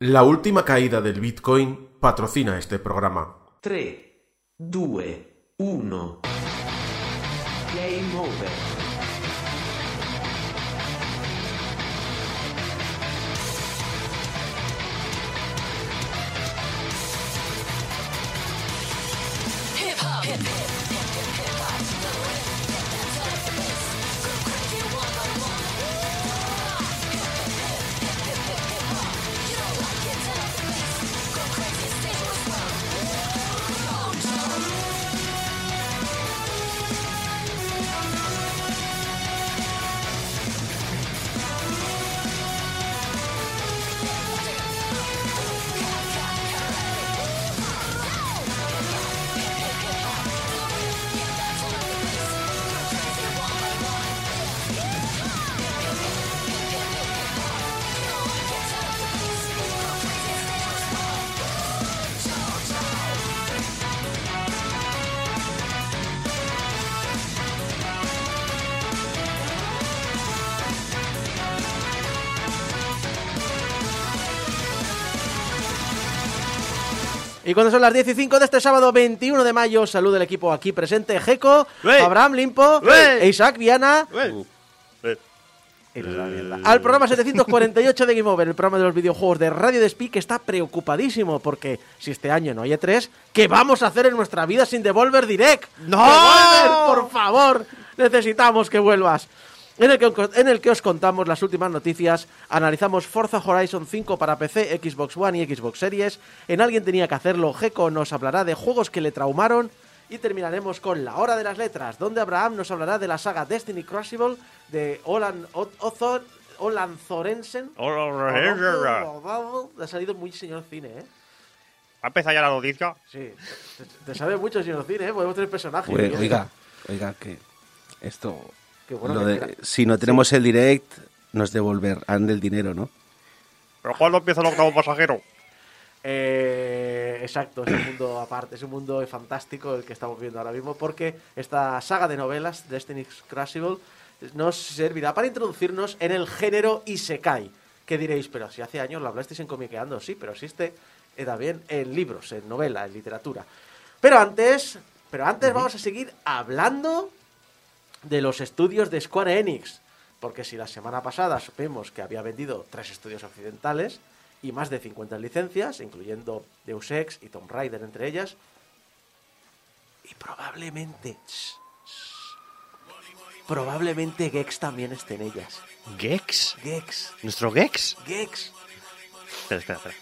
La última caída del Bitcoin patrocina este programa. 3, 2, 1. Game over. Y cuando son las 10 y 5 de este sábado 21 de mayo, saludo el equipo aquí presente, Jeco. Abraham Limpo, e Isaac Viana. Al programa 748 de Game Over, el programa de los videojuegos de Radio Despí, que está preocupadísimo porque si este año no hay E3, ¿qué vamos a hacer en nuestra vida sin Devolver Direct? ¡No! ¡Devolver, por favor! Necesitamos que vuelvas. En el, que, en el que os contamos las últimas noticias, analizamos Forza Horizon 5 para PC, Xbox One y Xbox Series. En Alguien tenía que hacerlo, Geco nos hablará de juegos que le traumaron. Y terminaremos con la hora de las letras, donde Abraham nos hablará de la saga Destiny Crucible de Olan, O- Ozor- Olan Zorensen. Ha salido muy señor cine, ¿eh? a empezar ya la noticia. Sí, te, te sabe mucho señor cine, ¿eh? Podemos tener personajes. Eso. oiga, oiga, que esto. Qué bueno lo que de- era. si no tenemos el direct, nos devolverán del dinero, ¿no? Pero ¿cuándo empieza el octavo pasajero? Eh, exacto, es un mundo aparte, es un mundo fantástico el que estamos viendo ahora mismo, porque esta saga de novelas, Destiny's Crucible, nos servirá para introducirnos en el género Isekai. Que diréis, pero si hace años lo hablasteis en Comiqueando, sí, pero existe eh, también en libros, en novela, en literatura. Pero antes, pero antes vamos a seguir hablando de los estudios de Square Enix. Porque si la semana pasada supimos que había vendido tres estudios occidentales y más de 50 licencias, incluyendo Deus Ex y Tomb Raider entre ellas, y probablemente, shh, shh, probablemente Gex también esté en ellas. ¿Gex? Gex, ¿Nuestro Gex? Gex, Espera, espera,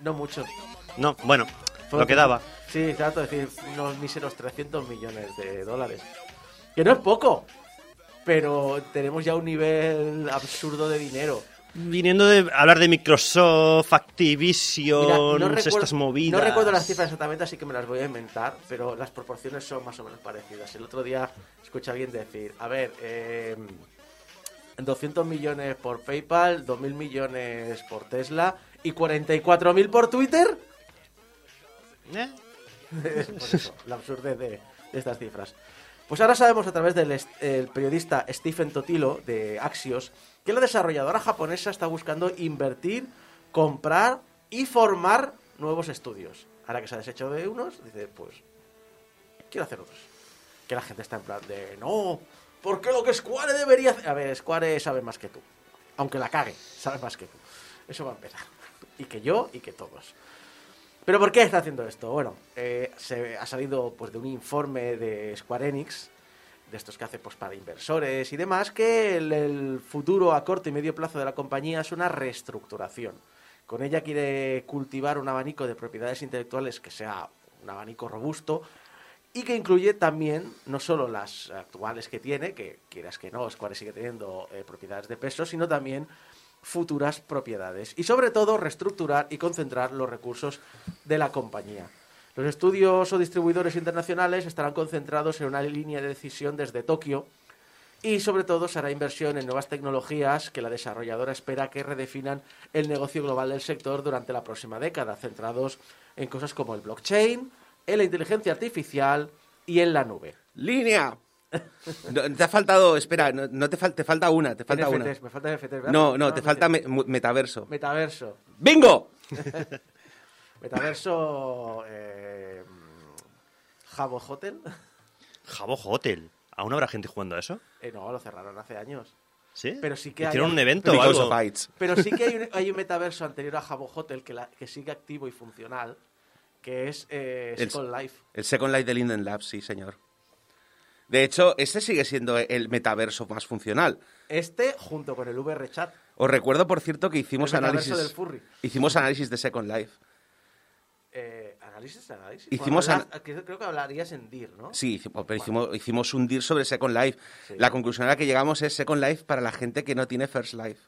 no mucho. No, bueno, lo que daba. Sí, trato de decir unos míseros 300 millones de dólares. Que no es poco, pero tenemos ya un nivel absurdo de dinero. Viniendo de hablar de Microsoft, Activision, Mira, no recuerdo- estas movidas. No recuerdo las cifras exactamente, así que me las voy a inventar, pero las proporciones son más o menos parecidas. El otro día escuché a alguien decir, a ver, eh, 200 millones por PayPal, 2.000 millones por Tesla y 44.000 por Twitter. ¿Eh? la absurdez de, estas cifras. Pues ahora sabemos a través del periodista Stephen Totilo de Axios que la desarrolladora japonesa está buscando invertir, comprar y formar nuevos estudios. Ahora que se ha deshecho de unos, dice, pues quiero hacer otros. Que la gente está en plan de, no, ¿por qué lo que Square debería hacer? A ver, Square sabe más que tú. Aunque la cague, sabe más que tú. Eso va a empezar. Y que yo y que todos. ¿Pero por qué está haciendo esto? Bueno, eh, se ha salido pues, de un informe de Square Enix, de estos que hace pues, para inversores y demás, que el, futuro a corto y medio plazo de la compañía es una reestructuración. Con ella quiere cultivar un abanico de propiedades intelectuales que sea un abanico robusto y que incluye también no solo las actuales que tiene, que quieras que no, Square sigue teniendo eh, propiedades de peso, sino también futuras propiedades y sobre todo reestructurar y concentrar los recursos de la compañía. Los estudios o distribuidores internacionales estarán concentrados en una línea de decisión desde Tokio y sobre todo se hará inversión en nuevas tecnologías que la desarrolladora espera que redefinan el negocio global del sector durante la próxima década, centrados en cosas como el blockchain, en la inteligencia artificial y en la nube. ¡Línea! No, te ha faltado, espera, no, no te, fal- te falta una, te falta una. Me falta NFTs. ¿verdad? No, no, te me falta me- metaverso. Metaverso. ¡Bingo! Metaverso. Eh, Jabo Hotel. Jabo Hotel. ¿Aún habrá gente jugando a eso? Eh, no, lo cerraron hace años. ¿Sí? Pero sí que hay- ¿Hicieron un evento o algo? Pero sí que hay un, hay un metaverso anterior a Jabo Hotel que, la- que sigue activo y funcional, que es eh, El- Skull Life. El Second Life de Linden Labs, sí, señor. De hecho, este sigue siendo el metaverso más funcional. Este, junto con el VR Chat. Os recuerdo, por cierto, que hicimos El análisis. del furry. Hicimos análisis de Second Life. Eh, ¿Análisis? ¿Análisis? Hicimos Bueno, hablas- creo, creo que hablarías en DIR, ¿no? Sí, hicimos, pero hicimos, hicimos un DIR sobre Second Life. Sí. La conclusión a la que llegamos es Second Life para la gente que no tiene First Life.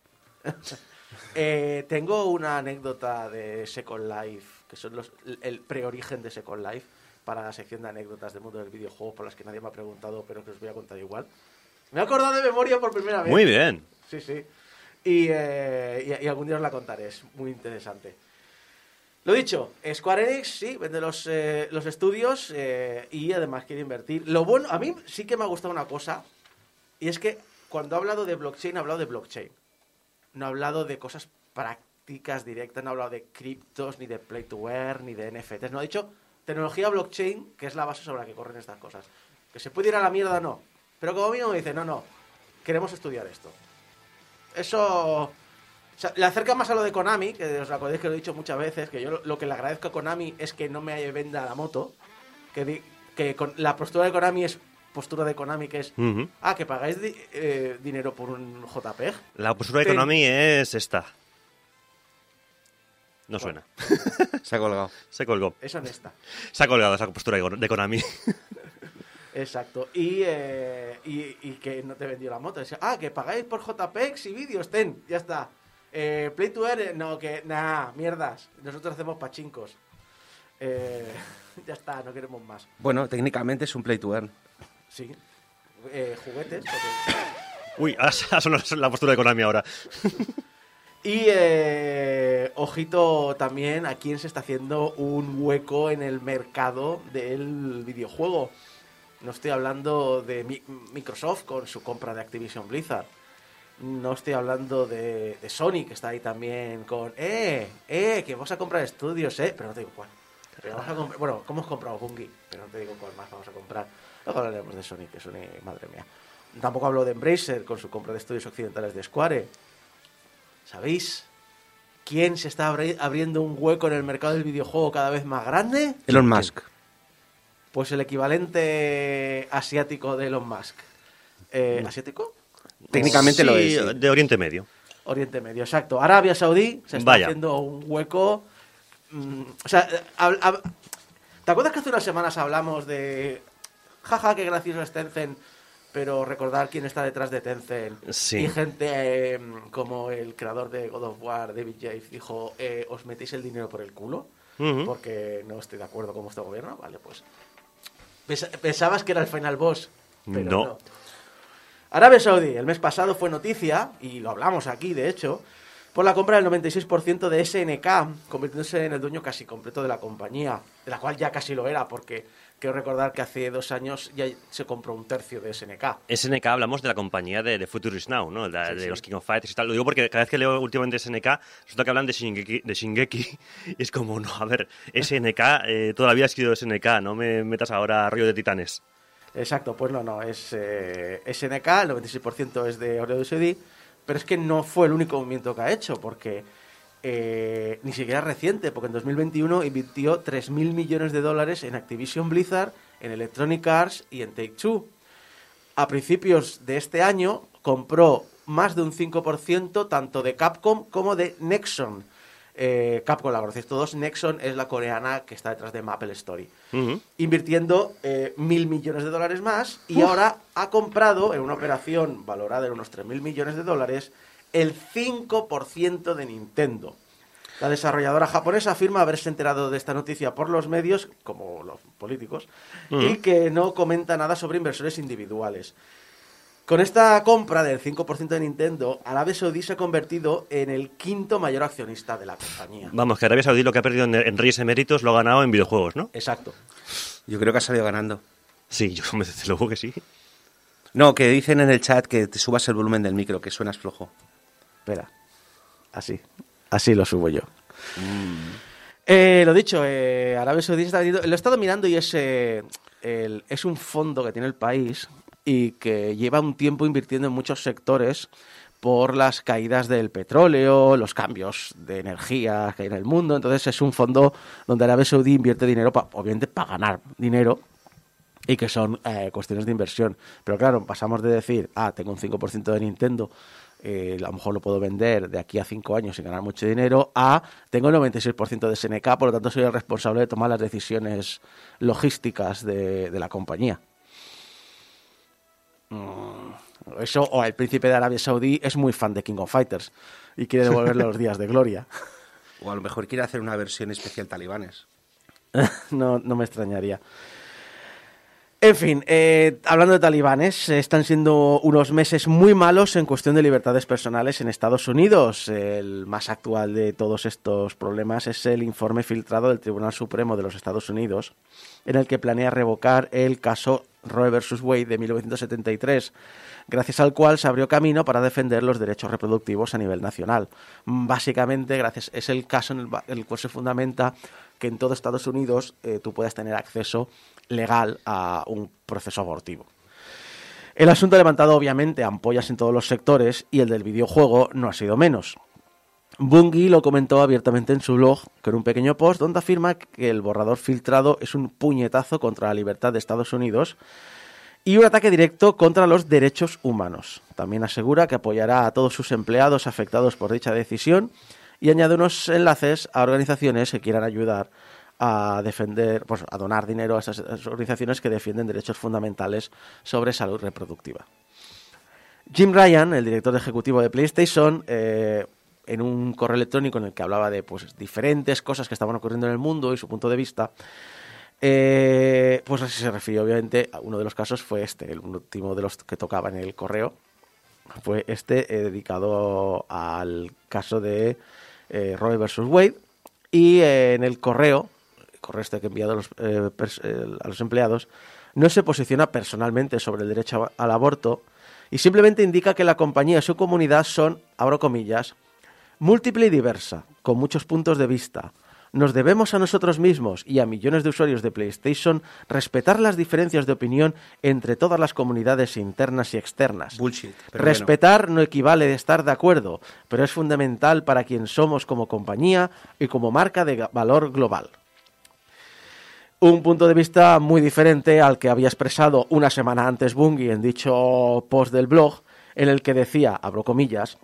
Eh, tengo una anécdota de Second Life, que son los, el preorigen de Second Life, para la sección de anécdotas del mundo del videojuego, por las que nadie me ha preguntado, pero que os voy a contar igual. Me he acordado de memoria por primera vez. Muy bien. Sí, sí. Y, eh, y- y algún día os la contaré, es muy interesante. Lo dicho, Square Enix sí, vende los, eh, los estudios eh, y además quiere invertir. Lo bueno, a mí sí que me ha gustado una cosa, y es que cuando ha hablado de blockchain, ha hablado de blockchain. No ha hablado de cosas prácticas directas, no ha hablado de criptos, ni de play to wear, ni de NFTs. No ha dicho tecnología blockchain, que es la base sobre la que corren estas cosas. Que se puede ir a la mierda, no. Pero como mínimo dice, no, no, queremos estudiar esto. Eso o sea, le acerca más a lo de Konami, que os acordáis que lo he dicho muchas veces, que yo lo, que le agradezco a Konami es que no me venda la moto, que, di- que con, la postura de Konami es postura de Konami, que es, ah, que pagáis di- eh, dinero por un JPEG. La postura de. Konami es esta. No suena. Se ha colgado. Se colgó. Es honesta. Se ha colgado esa postura de Konami. Exacto. Y, eh, y, y que no te vendió la moto. Decía, ah, que pagáis por JPEGs y vídeos, ten, ya está. Eh, Play to Earn, eh, no, que, nah, mierdas. Nosotros hacemos pachincos. Eh, ya está, no queremos más. Bueno, técnicamente es un play to earn. Sí. Eh, juguetes. porque- Uy, ha ha sonado la postura de Konami ahora. Y eh, ojito también a quién se está haciendo un hueco en el mercado del videojuego. No estoy hablando de Mi- Microsoft con su compra de Activision Blizzard. No estoy hablando de, Sony, que está ahí también con, eh, eh, que vamos a comprar estudios, eh, pero no te digo cuál. Pero vamos a bueno, ¿cómo hemos comprado Bungie? Pero no te digo cuál más vamos a comprar. Luego hablaremos de Sony, que Sony, madre mía. Tampoco hablo de Embracer con su compra de estudios occidentales de Square. ¿Sabéis quién se está abri- abriendo un hueco en el mercado del videojuego cada vez más grande? Elon Musk. Pues el equivalente asiático de Elon Musk. Eh, ¿Asiático? Técnicamente Sí, lo es. sí. De Oriente Medio. Oriente Medio, exacto. Arabia Saudí se está Vaya. haciendo un hueco. mm, o sea, hab- hab- ¿te acuerdas que hace unas semanas hablamos de. Jaja, qué gracioso es Tencent, pero recordar quién está detrás de Tencent. Sí. Y gente eh, como el creador de God of War, David Jaffe, dijo: eh, ¿Os metéis el dinero por el culo? Porque no estoy de acuerdo con vuestro gobierno. Vale, pues. Pens- Pensabas que era el final boss, pero No. no. Arabia Saudí, el mes pasado fue noticia, y lo hablamos aquí, de hecho, por la compra del 96% de SNK, convirtiéndose en el dueño casi completo de la compañía, de la cual ya casi lo era, porque quiero recordar que hace dos años ya se compró un tercio de SNK. SNK hablamos de la compañía de, de Futurist Now, ¿no? De, Sí, de sí. los King of Fighters y tal. Lo digo porque cada vez que leo últimamente SNK, resulta que hablan de Shingeki, de Shingeki y es como, no, a ver, SNK eh, todavía ha sido SNK, no me metas ahora a rollo de titanes. Exacto, pues no, no, es eh, SNK, el 96% es de Oreo de pero es que no fue el único movimiento que ha hecho, porque eh, ni siquiera reciente, porque en 2021 invirtió 3.000 millones de dólares en Activision Blizzard, en Electronic Arts y en Take-Two. A principios de este año compró más de un 5% tanto de Capcom como de Nexon. Eh, Capcom la conocéis todos, Nexon es la coreana que está detrás de Maple Story invirtiendo eh, mil millones de dólares más y ahora ha comprado en una operación valorada en unos 3.000 millones de dólares el 5% de Nintendo. La desarrolladora japonesa afirma haberse enterado de esta noticia por los medios, como los políticos, y que no comenta nada sobre inversores individuales. Con esta compra del 5% de Nintendo, Arabia Saudí se ha convertido en el quinto mayor accionista de la compañía. Vamos, que Arabia Saudí lo que ha perdido en, en Reyes Eméritos lo ha ganado en videojuegos, ¿no? Exacto. Yo creo que ha salido ganando. Sí, yo me desde luego que sí. No, que dicen en el chat que te subas el volumen del micro, que suenas flojo. Espera. Así. Así lo subo yo. Eh, lo dicho, eh, Arabia Saudí está vendiendo- Lo he estado mirando y es, eh, el- es un fondo que tiene el país y que lleva un tiempo invirtiendo en muchos sectores por las caídas del petróleo, los cambios de energía que hay en el mundo. Entonces es un fondo donde Arabia Saudí invierte dinero, pa- obviamente, para ganar dinero y que son eh, cuestiones de inversión. Pero claro, pasamos de decir, ah, tengo un 5% de Nintendo, eh, a lo mejor lo puedo vender de aquí a 5 años y ganar mucho dinero, a tengo el 96% de SNK, por lo tanto soy el responsable de tomar las decisiones logísticas de, de la compañía. Mm, Eso, o el príncipe de Arabia Saudí es muy fan de King of Fighters y quiere devolverle los días de gloria. O a lo mejor quiere hacer una versión especial talibanes. no, no me extrañaría. En fin, eh, hablando de talibanes, eh, están siendo unos meses muy malos en cuestión de libertades personales en Estados Unidos. El más actual de todos estos problemas es el informe filtrado del Tribunal Supremo de los Estados Unidos, en el que planea revocar el caso Roe vs. Wade de 1973, gracias al cual se abrió camino para defender los derechos reproductivos a nivel nacional. Básicamente, gracias es el caso en el, el cual se fundamenta que en todo Estados Unidos eh, tú puedas tener acceso legal a un proceso abortivo. El asunto ha levantado obviamente ampollas en todos los sectores y el del videojuego no ha sido menos. Bungie lo comentó abiertamente en su blog con un pequeño post donde afirma que el borrador filtrado es un puñetazo contra la libertad de Estados Unidos y un ataque directo contra los derechos humanos. También asegura que apoyará a todos sus empleados afectados por dicha decisión y añade unos enlaces a organizaciones que quieran ayudar a defender, pues a donar dinero a esas organizaciones que defienden derechos fundamentales sobre salud reproductiva. Jim Ryan, el director ejecutivo de PlayStation, eh, en un correo electrónico en el que hablaba de pues, diferentes cosas que estaban ocurriendo en el mundo y su punto de vista, eh, pues así se refirió obviamente a uno de los casos fue este, el último de los que tocaba en el correo, fue este eh, dedicado al caso de eh, Roe versus Wade y en el correo, el correo este que he enviado a los, eh, eh, a los empleados, no se posiciona personalmente sobre el derecho al aborto y simplemente indica que la compañía y su comunidad son, abro comillas, múltiple y diversa, con muchos puntos de vista. Nos debemos a nosotros mismos y a millones de usuarios de PlayStation respetar las diferencias de opinión entre todas las comunidades internas y externas. Bullshit. Respetar no equivale a estar de acuerdo, pero es fundamental para quien somos como compañía y como marca de valor global. Un punto de vista muy diferente al que había expresado una semana antes Bungie en dicho post del blog, en el que decía, abro comillas,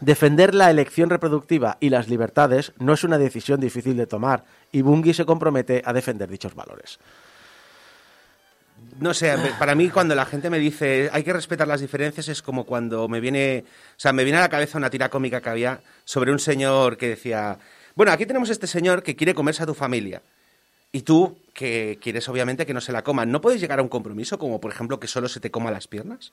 defender la elección reproductiva y las libertades no es una decisión difícil de tomar y Bungie se compromete a defender dichos valores. No sé, para mí cuando la gente me dice hay que respetar las diferencias es como cuando me viene, o sea, me viene a la cabeza una tira cómica que había sobre un señor que decía, bueno, aquí tenemos este señor que quiere comerse a tu familia y tú que quieres obviamente que no se la coman, ¿no puedes llegar a un compromiso como por ejemplo que solo se te coma las piernas?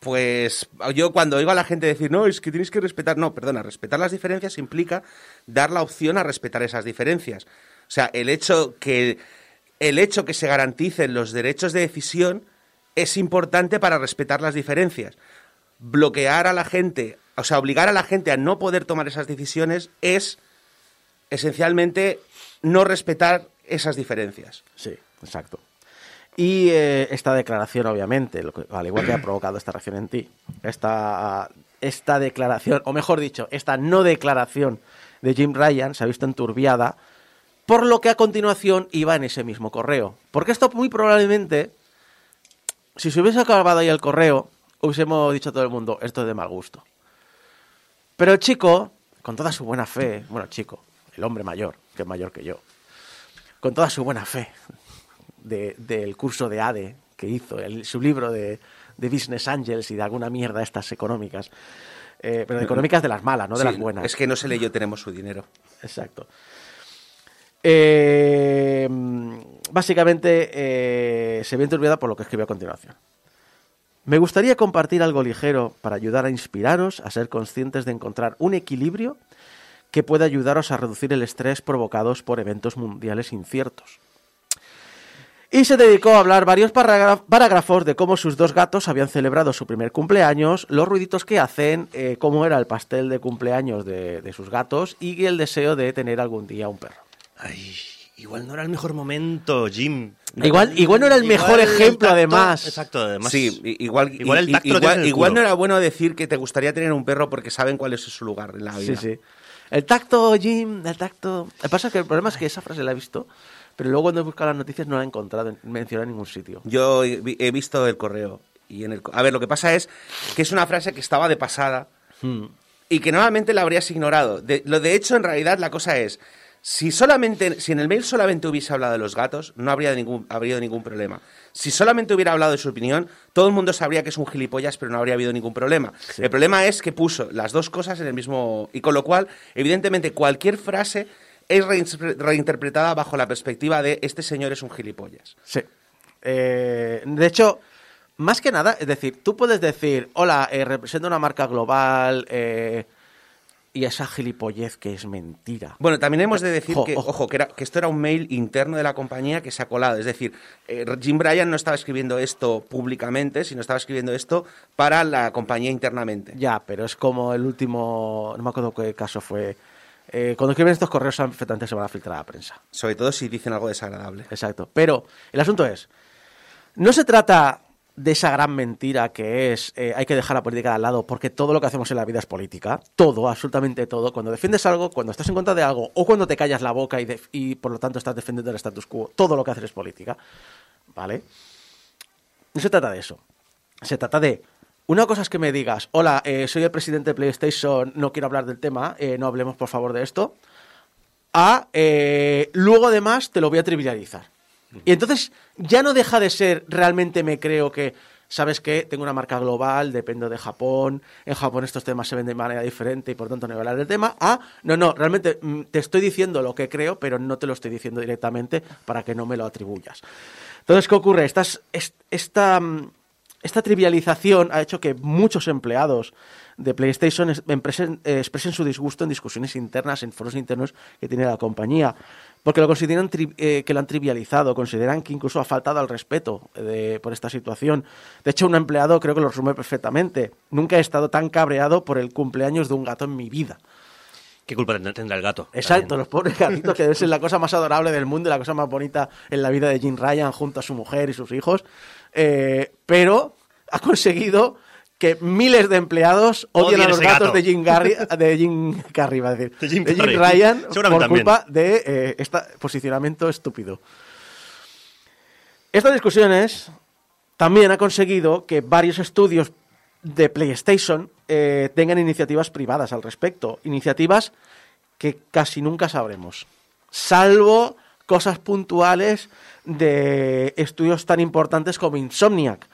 Pues yo cuando oigo a la gente decir, no, es que tienes que respetar, no, perdona, respetar las diferencias implica dar la opción a respetar esas diferencias. O sea, el hecho que, el hecho que se garanticen los derechos de decisión es importante para respetar las diferencias. Bloquear a la gente, o sea, obligar a la gente a no poder tomar esas decisiones es esencialmente no respetar esas diferencias. Sí, exacto. Y eh, esta declaración, obviamente, lo que- al igual que ha provocado esta reacción en ti, esta, esta declaración, o mejor dicho, esta no declaración de Jim Ryan se ha visto enturbiada por lo que a continuación iba en ese mismo correo. Porque esto muy probablemente, si se hubiese acabado ahí el correo, hubiésemos dicho a todo el mundo, esto es de mal gusto. Pero el chico, con toda su buena fe, bueno, chico, el hombre mayor, que es mayor que yo, con toda su buena fe de- del curso de ADE que hizo, el- su libro de, de Business Angels y de alguna mierda estas económicas, eh, pero de económicas de las malas, no de Sí, las buenas. Es que no se leyó Tenemos su dinero. Exacto. Eh, básicamente eh, se ve enturbiada por lo que escribe a continuación. Me gustaría compartir algo ligero para ayudar a inspiraros a ser conscientes de encontrar un equilibrio que pueda ayudaros a reducir el estrés provocados por eventos mundiales inciertos. Y se dedicó a hablar varios parágrafos de cómo sus dos gatos habían celebrado su primer cumpleaños, los ruiditos que hacen, eh, cómo era el pastel de cumpleaños de, de sus gatos y el deseo de tener algún día un perro. Ay, igual no era el mejor momento, Jim. Igual- igual no era el mejor ejemplo, además. Exacto, además. Sí, igual, Igual el tacto igual, no era bueno decir que te gustaría tener un perro porque saben cuál es su lugar en la vida. Sí, sí. El tacto, Jim, el tacto. Lo que pasa es que el problema es que esa frase la he visto, pero luego cuando he buscado las noticias no la he encontrado en- mencionada en ningún sitio. Yo he, vi- he visto el correo y en el a ver lo que pasa es que es una frase que estaba de pasada Hmm. y que normalmente la habrías ignorado. De, lo de hecho en realidad la cosa es si solamente si en el mail solamente hubiese hablado de los gatos no habría ningún habría ningún problema. Si solamente hubiera hablado de su opinión, todo el mundo sabría que es un gilipollas, pero no habría habido ningún problema. El problema es que puso las dos cosas en el mismo y con lo cual, evidentemente cualquier frase es reinterpre- reinterpretada bajo la perspectiva de este señor es un gilipollas. Sí. Eh, de hecho, más que nada, es decir, tú puedes decir, hola, eh, represento una marca global eh, y esa gilipollez que es mentira. Bueno, también hemos de decir Ojo, que, ojo. ojo, que, era- que esto era un mail interno de la compañía que se ha colado. Es decir, eh, Jim Bryan no estaba escribiendo esto públicamente, sino estaba escribiendo esto para la compañía internamente. Ya, pero es como el último, no me acuerdo qué caso fue. Eh, cuando escriben estos correos, perfectamente se van a filtrar a la prensa. Sobre todo si dicen algo desagradable. Exacto. Pero el asunto es, no se trata de esa gran mentira que es eh, hay que dejar la política al lado porque todo lo que hacemos en la vida es política. Todo, absolutamente todo. Cuando defiendes algo, cuando estás en contra de algo o cuando te callas la boca y, por lo tanto estás defendiendo el status quo, todo lo que haces es política. ¿Vale? No se trata de eso. Se trata de... Una cosa es que me digas, hola, eh, soy el presidente de PlayStation, no quiero hablar del tema, eh, no hablemos por favor de esto a luego además te lo voy a trivializar. Y entonces ya no deja de ser realmente me creo que, ¿sabes qué? Tengo una marca global, dependo de Japón, en Japón estos temas se ven de manera diferente y por tanto no voy a hablar del tema. Ah, no, no, realmente mm, te estoy diciendo lo que creo, pero no te lo estoy diciendo directamente para que no me lo atribuyas. Entonces, ¿qué ocurre? Estas, es- esta, mm, esta trivialización ha hecho que muchos empleados de PlayStation eh, expresen su disgusto en discusiones internas, en foros internos que tiene la compañía, porque lo consideran tri- eh, que lo han trivializado, consideran que incluso ha faltado al respeto eh, de- por esta situación. De hecho, un empleado creo que lo resume perfectamente. Nunca he estado tan cabreado por el cumpleaños de un gato en mi vida. ¿Qué culpa tendrá el gato? Exacto, También. los pobres gatitos que debe ser la cosa más adorable del mundo y la cosa más bonita en la vida de Jim Ryan junto a su mujer y sus hijos. Eh, pero ha conseguido que miles de empleados odien Odien a los ese gatos gato. de Jim, Garry, de Jim Carrey, iba a decir, De Jim Carrey. Ryan Seguramente por culpa de eh, este posicionamiento estúpido. Estas discusiones también ha conseguido que varios estudios de PlayStation eh, tengan iniciativas privadas al respecto. Iniciativas que casi nunca sabremos. Salvo cosas puntuales de estudios tan importantes como Insomniac.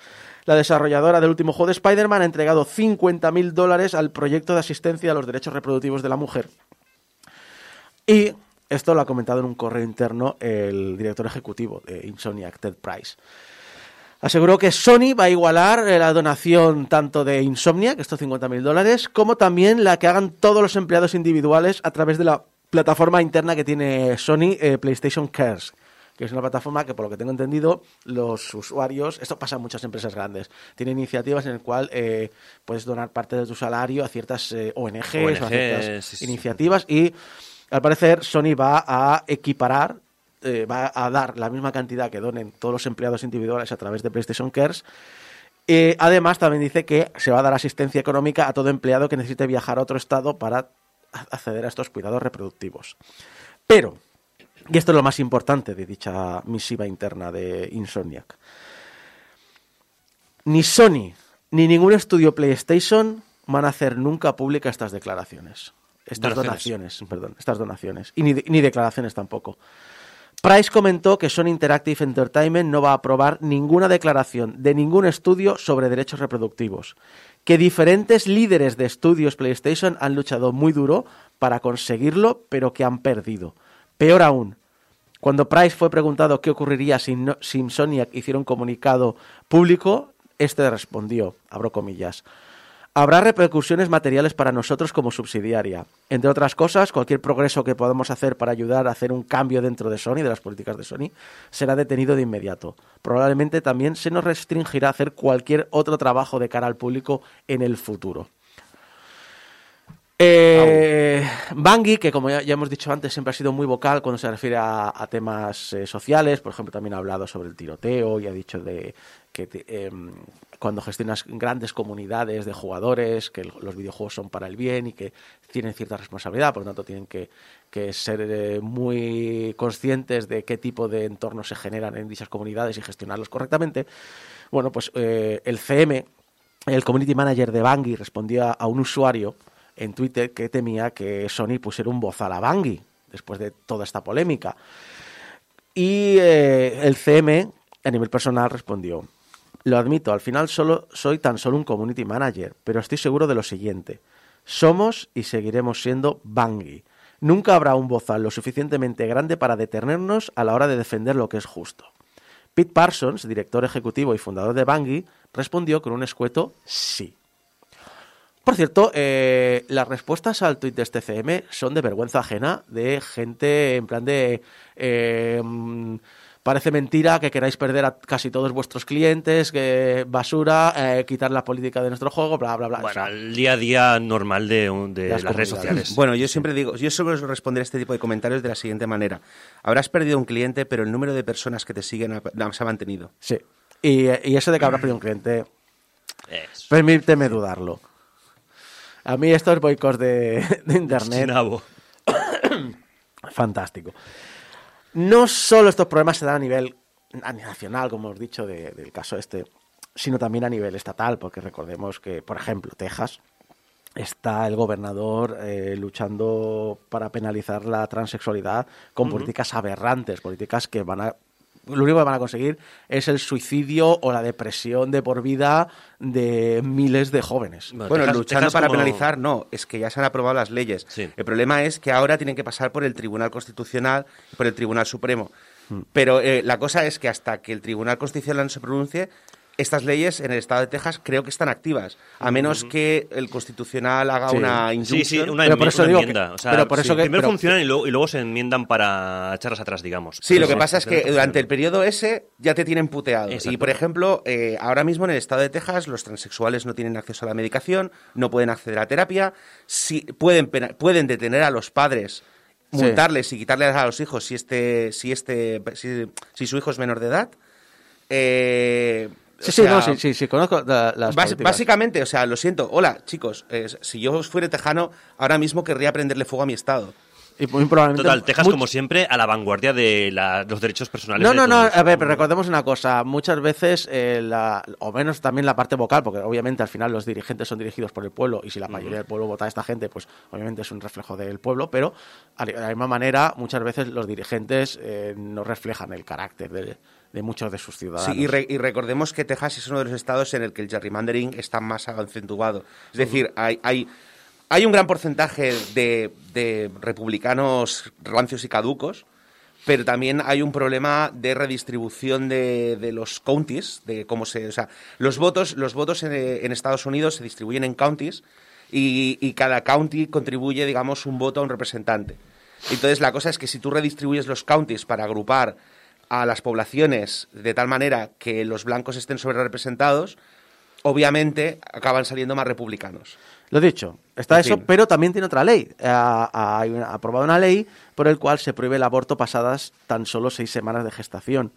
La desarrolladora del último juego de Spider-Man ha entregado 50.000 dólares al proyecto de asistencia a los derechos reproductivos de la mujer. Y esto lo ha comentado en un correo interno el director ejecutivo de Insomniac, Ted Price. Aseguró que Sony va a igualar la donación tanto de Insomniac, estos 50.000 dólares, como también la que hagan todos los empleados individuales a través de la plataforma interna que tiene Sony, eh, PlayStation Cares, que es una plataforma que, por lo que tengo entendido, los usuarios, esto pasa en muchas empresas grandes, tienen iniciativas en las cuales eh, puedes donar parte de tu salario a ciertas eh, ONGs, o a ciertas sí, sí. iniciativas y al parecer Sony va a equiparar, eh, va a dar la misma cantidad que donen todos los empleados individuales a través de PlayStation Cares. Eh, además, también dice que se va a dar asistencia económica a todo empleado que necesite viajar a otro estado para acceder a estos cuidados reproductivos. Pero, y esto es lo más importante de dicha misiva interna de Insomniac, ni Sony ni ningún estudio PlayStation van a hacer nunca pública estas declaraciones. Estas Donaciones. donaciones, perdón, estas donaciones. Y ni, ni declaraciones tampoco. Price comentó que Sony Interactive Entertainment no va a aprobar ninguna declaración de ningún estudio sobre derechos reproductivos, que diferentes líderes de estudios PlayStation han luchado muy duro para conseguirlo, pero que han perdido. Peor aún, cuando Price fue preguntado qué ocurriría si, no- hiciera un comunicado público, este respondió, abro comillas, Habrá repercusiones materiales para nosotros como subsidiaria. Entre otras cosas, cualquier progreso que podamos hacer para ayudar a hacer un cambio dentro de Sony, de las políticas de Sony, será detenido de inmediato. Probablemente también se nos restringirá a hacer cualquier otro trabajo de cara al público en el futuro. Eh, Bangui, que como ya, hemos dicho antes, siempre ha sido muy vocal cuando se refiere a, a temas eh, sociales, por ejemplo, también ha hablado sobre el tiroteo y ha dicho de que em, cuando gestionas grandes comunidades de jugadores, que los videojuegos son para el bien y que tienen cierta responsabilidad, por lo tanto tienen que, ser eh, muy conscientes de qué tipo de entornos se generan en dichas comunidades y gestionarlos correctamente. Bueno, pues eh, el CM, el community manager de Bangui, respondía a un usuario en Twitter que temía que Sony pusiera un bozal a Bangui después de toda esta polémica. Y eh, el CM, a nivel personal, respondió: Lo admito, al final solo soy tan solo un community manager, pero estoy seguro de lo siguiente: somos y seguiremos siendo Bangui. Nunca habrá un bozal lo suficientemente grande para detenernos a la hora de defender lo que es justo. Pete Parsons, director ejecutivo y fundador de Bangui, respondió con un escueto sí. Por cierto, eh, las respuestas al tuit de este CM son de vergüenza ajena, de gente en plan de... eh, mm, parece mentira que queráis perder a casi todos vuestros clientes, que basura, eh, quitar la política de nuestro juego, bla, bla, bla. O Bueno, sea, el día a día normal de, un- de Las las, redes sociales. Bueno, yo siempre digo, yo suelo responder a este tipo de comentarios de la siguiente manera. Habrás perdido un cliente, pero el número de personas que te siguen ha- se ha mantenido. sí. Y, y eso de que habrá perdido un cliente, permíteme dudarlo. A mí estos boicots de, de internet... Fantástico. No solo estos problemas se dan a nivel nacional, como hemos dicho de- del caso este, sino también a nivel estatal, porque recordemos que, por ejemplo, Texas está el gobernador eh, luchando para penalizar la transexualidad con políticas aberrantes, políticas que van a lo único que van a conseguir es el suicidio o la depresión de por vida de miles de jóvenes. Bueno, Bueno, Texas- luchando Texas para como- penalizar, no, es que ya se han aprobado las leyes. Sí. El problema es que ahora tienen que pasar por el Tribunal Constitucional y por el Tribunal Supremo. Pero eh, la cosa es que hasta que el Tribunal Constitucional no se pronuncie, estas leyes en el estado de Texas creo que están activas, a menos que el Constitucional haga Sí. una Sí, sí, una, Pero por enmi- eso una digo que- enmienda. o sea, pero por eso que- primero pero- funcionan y luego, y luego se enmiendan para echarlas atrás, digamos. Sí, Pero lo que sí, pasa es que durante el periodo ese ya te tienen puteado. Exacto. Y, por ejemplo, eh, ahora mismo en el estado de Texas los transexuales no tienen acceso a la medicación, no pueden acceder a terapia, si, pueden, pueden detener a los padres, Sí. multarles y quitarles a los hijos si, este, si, este, si, si su hijo es menor de edad. Eh, Sí, sí, sea, no, sí, sí, sí, conozco la- las políticas. básicamente, o sea, lo siento. Hola, chicos, eh, si yo fuera tejano, ahora mismo querría prenderle fuego a mi estado. Y muy probablemente Total, Texas, much- como siempre, a la vanguardia de la- los derechos personales. No, de no, no, a ver, pero recordemos una cosa, muchas veces, eh, la, o menos también la parte vocal, porque obviamente al final los dirigentes son dirigidos por el pueblo y si la mayoría del pueblo vota a esta gente, pues obviamente es un reflejo del pueblo, pero a la misma manera muchas veces los dirigentes eh, no reflejan el carácter de, de muchos de sus ciudadanos. Sí, y, re- y recordemos que Texas es uno de los estados en el que el gerrymandering está más acentuado. Es decir, hay, hay, hay un gran porcentaje de, de republicanos rancios y caducos, pero también hay un problema de redistribución de, de los counties, de cómo se, o sea, los votos, los votos en, en Estados Unidos se distribuyen en counties y, y cada county contribuye, digamos, un voto a un representante. Entonces la cosa es que si tú redistribuyes los counties para agrupar a las poblaciones de tal manera que los blancos estén sobre representados, obviamente acaban saliendo más republicanos. Lo dicho, está En eso, fin. pero también tiene otra ley. Ha, ha- aprobado una ley por el cual se prohíbe el aborto pasadas tan solo seis semanas de gestación.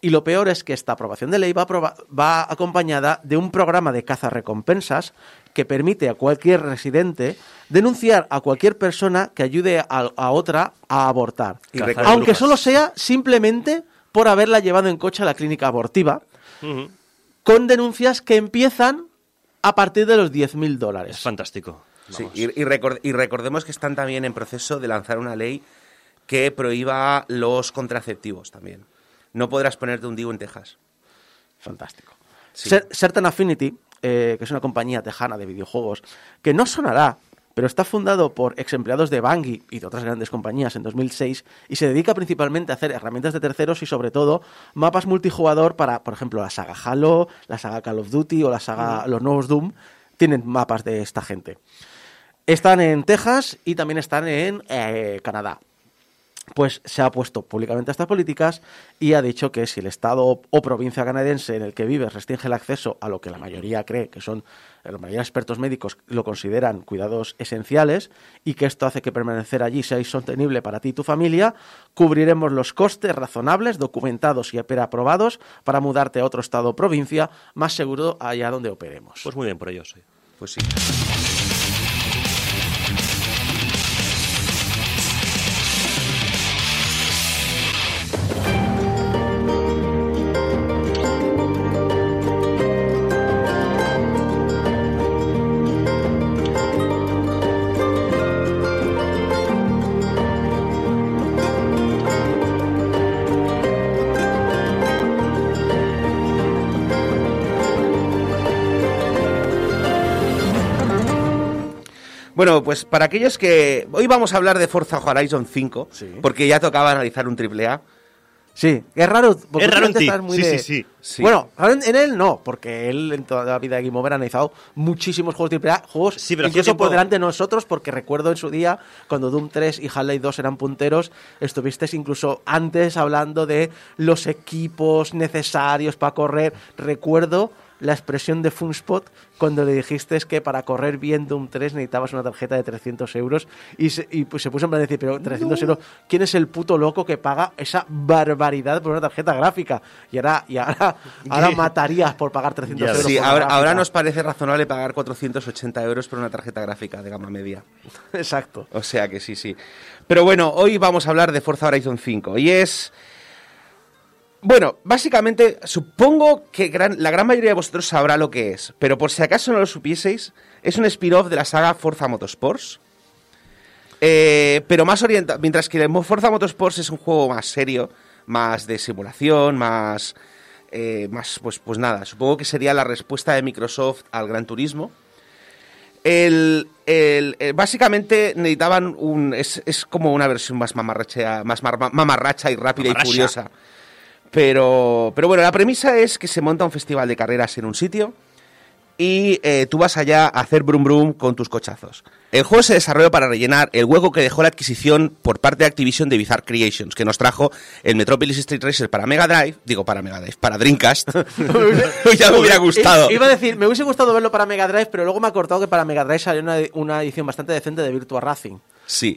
Y lo peor es que esta aprobación de ley va, va acompañada de un programa de caza-recompensas que permite a cualquier residente denunciar a cualquier persona que ayude a, a otra a abortar. Y Aunque solo sea simplemente por haberla llevado en coche a la clínica abortiva, con denuncias que empiezan a partir de los 10.000 Es dólares. fantástico. Sí, y, y record- y recordemos que están también en proceso de lanzar una ley que prohíba los contraceptivos también. No podrás ponerte un DIU en Texas. Fantástico. Sí. Cer- Certain Affinity, eh, que es una compañía tejana de videojuegos, que no sonará, pero está fundado por ex empleados de Bangui y de otras grandes compañías en 2006 y se dedica principalmente a hacer herramientas de terceros y sobre todo mapas multijugador para, por ejemplo, la saga Halo, la saga Call of Duty o la saga los nuevos Doom, tienen mapas de esta gente. Están en Texas y también están en eh, Canadá pues se ha puesto públicamente a estas políticas y ha dicho que si el Estado o provincia canadiense en el que vives restringe el acceso a lo que la mayoría cree que son, la mayoría de expertos médicos lo consideran cuidados esenciales y que esto hace que permanecer allí sea insostenible para ti y tu familia, cubriremos los costes razonables, documentados y aprobados para mudarte a otro Estado o provincia más seguro allá donde operemos. Pues muy bien por ellos. sí. Pues sí. Bueno, pues para aquellos que... Hoy vamos a hablar de Forza Horizon 5, Sí. porque ya tocaba analizar un triple A. Sí, es raro. porque Es raro en ti. muy Sí, de- sí, sí. Bueno, en, en él no, porque él en toda la vida de Game Over ha analizado muchísimos juegos AAA, juegos Sí, pero incluso por delante de nosotros, porque recuerdo en su día, cuando Doom 3 y Half-Life 2 eran punteros, estuvisteis incluso antes hablando de los equipos necesarios para correr. Recuerdo la expresión de Funspot cuando le dijiste que para correr bien Doom 3 necesitabas una tarjeta de 300 euros y se, y, pues, se puso en plan de decir, pero 300 euros, ¿quién es el puto loco que paga esa barbaridad por una tarjeta gráfica? Y ahora, y ahora, ahora matarías por pagar 300 Ya euros. Sí, por ahora, ahora nos parece razonable pagar 480 euros por una tarjeta gráfica de gama media. Exacto. O sea que sí, sí. Pero bueno, hoy vamos a hablar de Forza Horizon 5 y es... Bueno, básicamente supongo que gran- la gran mayoría de vosotros sabrá lo que es, pero por si acaso no lo supieseis, es un spin-off de la saga Forza Motorsports. Eh, pero más orientado, mientras que el Forza Motorsports es un juego más serio, más de simulación, más... eh, más pues, pues nada, supongo que sería la respuesta de Microsoft al Gran Turismo. El, el- el- básicamente necesitaban un. Es, es como una versión más mamarracha, más mar- mamarracha y rápida Mamarracha. y furiosa. Pero, pero bueno, la premisa es que se monta un festival de carreras en un sitio y eh, tú vas allá a hacer brum brum con tus cochazos. El juego se desarrolló para rellenar el hueco que dejó la adquisición por parte de Activision de Bizarre Creations, que nos trajo el Metropolis Street Racer para Mega Drive, digo para Mega Drive, para Dreamcast. ya me hubiera gustado. Iba a decir, me hubiese gustado verlo para Mega Drive, pero luego me ha cortado que para Mega Drive salió una, una edición bastante decente de Virtua Racing. Sí.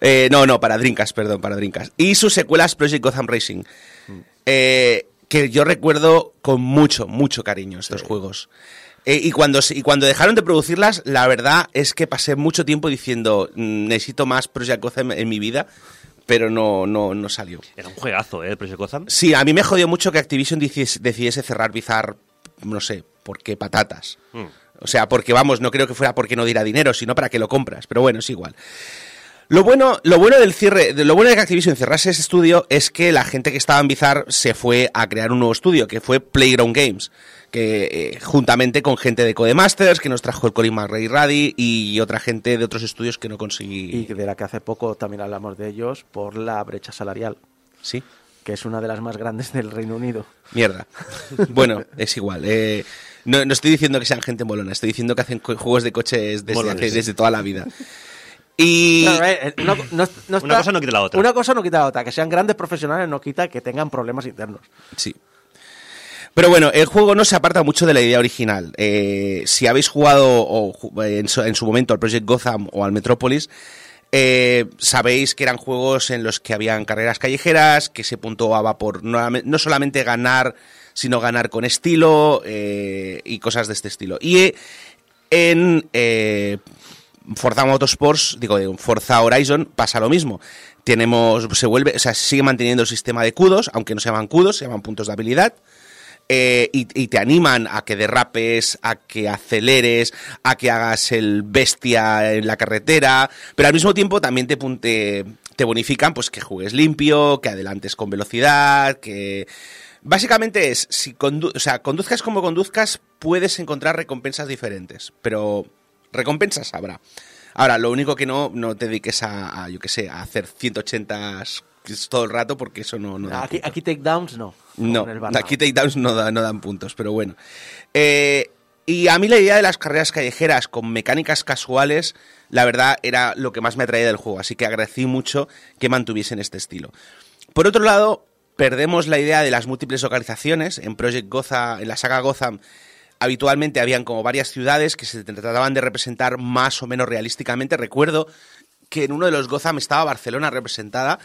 Eh, no, no, para Dreamcast, perdón, para Dreamcast. Y sus secuelas Project Gotham Racing. Eh, que yo recuerdo con mucho, mucho cariño estos juegos. Eh, y, cuando, y cuando dejaron de producirlas, la verdad es que pasé mucho tiempo diciendo, "Mm, necesito más Project Gotham en mi vida, pero no, no, no salió. Era un juegazo, ¿eh? Project Gotham. Sí, a mí me jodió mucho que Activision decidiese, decidiese cerrar Bizarre, no sé, ¿por qué patatas? Mm. O sea, porque vamos, no creo que fuera porque no diera dinero, sino para que lo compras. Pero bueno, es igual. Lo bueno, lo bueno del cierre, de- lo bueno de que Activision cerrase ese estudio es que la gente que estaba en Bizarre se fue a crear un nuevo estudio, que fue Playground Games, que eh, juntamente con gente de Codemasters, que nos trajo el Colin McRae Ruddy y otra gente de otros estudios que no conseguí. Y de la que hace poco también hablamos de ellos por la brecha salarial, Sí. que es una de las más grandes del Reino Unido. Mierda. Bueno, es igual. eh, no, no estoy diciendo que sean gente molona, estoy diciendo que hacen juegos de coches desde, Molones. hace- desde toda la vida. Y... Claro, eh, una, no- no Una está- cosa no quita la otra. Una cosa no quita la otra. Que sean grandes profesionales no quita que tengan problemas internos. Sí. Pero bueno, el juego no se aparta mucho de la idea original. Eh, si habéis jugado o en, su, en su momento al Project Gotham o al Metropolis, eh, sabéis que eran juegos en los que habían carreras callejeras, que se puntuaba por no, no solamente ganar, sino ganar con estilo eh, y cosas de este estilo. Y en Forza Motorsports, digo, en Forza Horizon pasa lo mismo. Tenemos, se vuelve, o sea, sigue manteniendo el sistema de cudos, aunque no se llaman cudos, se llaman puntos de habilidad. eh, y, te animan a que derrapes, a que aceleres, a que hagas el bestia en la carretera, pero al mismo tiempo también te, te, te bonifican pues que juegues limpio, que adelantes con velocidad, que... Básicamente es, si condu- o sea, conduzcas como conduzcas, puedes encontrar recompensas diferentes, pero recompensas habrá. Ahora, lo único que no, no te dediques a, a, yo qué sé, a hacer 180 todo el rato porque eso no, no da Aquí, puntos. aquí takedowns no. No, aquí takedowns no, da- no dan puntos, pero bueno. Eh, Y a mí la idea de las carreras callejeras con mecánicas casuales, la verdad, era lo que más me atraía del juego. Así que agradecí mucho que mantuviesen este estilo. Por otro lado, perdemos la idea de las múltiples localizaciones. En Project Gotham, en la saga Gotham, habitualmente habían como varias ciudades que se trataban de representar más o menos realísticamente. Recuerdo que en uno de los Gotham estaba Barcelona representada.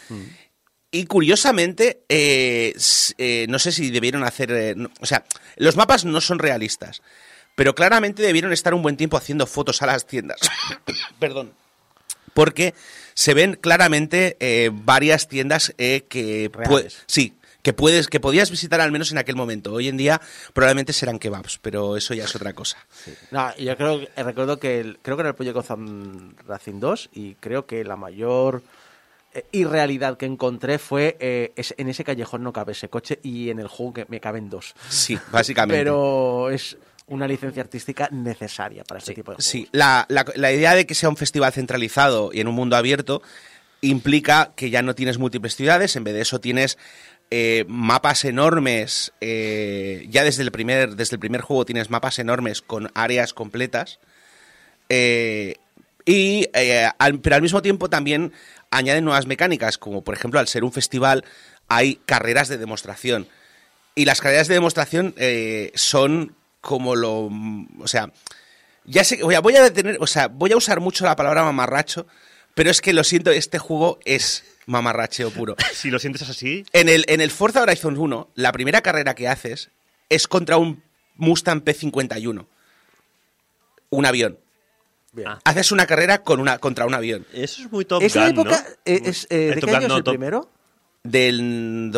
Y curiosamente, eh, eh, no sé si debieron hacer. eh, no- o sea, los mapas no son realistas. Pero claramente debieron estar un buen tiempo haciendo fotos a las tiendas. Perdón. Porque se ven claramente varias tiendas que Reales. sí, que puedes, que podías visitar al menos en aquel momento. Hoy en día probablemente serán kebabs, pero eso ya es otra cosa. No, yo creo, que- recuerdo que el- creo que era el Project Gotham Racing 2 y creo que la mayor eh, irrealidad que encontré fue eh, es- en ese callejón no cabe ese coche y en el juego que me caben dos. Sí, básicamente. Pero es una licencia artística necesaria para este tipo de juegos. Sí, la, la- la idea de que sea un festival centralizado y en un mundo abierto implica que ya no tienes múltiples ciudades, en vez de eso tienes eh, mapas enormes, eh, ya desde el, primer, desde el primer juego tienes mapas enormes con áreas completas, eh, y, pero al mismo tiempo también añaden nuevas mecánicas, como por ejemplo al ser un festival hay carreras de demostración. Y las carreras de demostración son como lo... O sea, ya sé, voy a, voy a detener, o sea, voy a usar mucho la palabra mamarracho, pero es que lo siento, este juego es mamarracheo puro. Si lo sientes así, En el, en el Forza Horizon 1, la primera carrera que haces es contra un Mustang P51. Un avión. Bien. Ah. Haces una carrera con una, contra un avión. eso es muy Top ¿Esa Gun, época ¿no? eh, es, eh, ¿de qué Gun año es el Top- primero? Del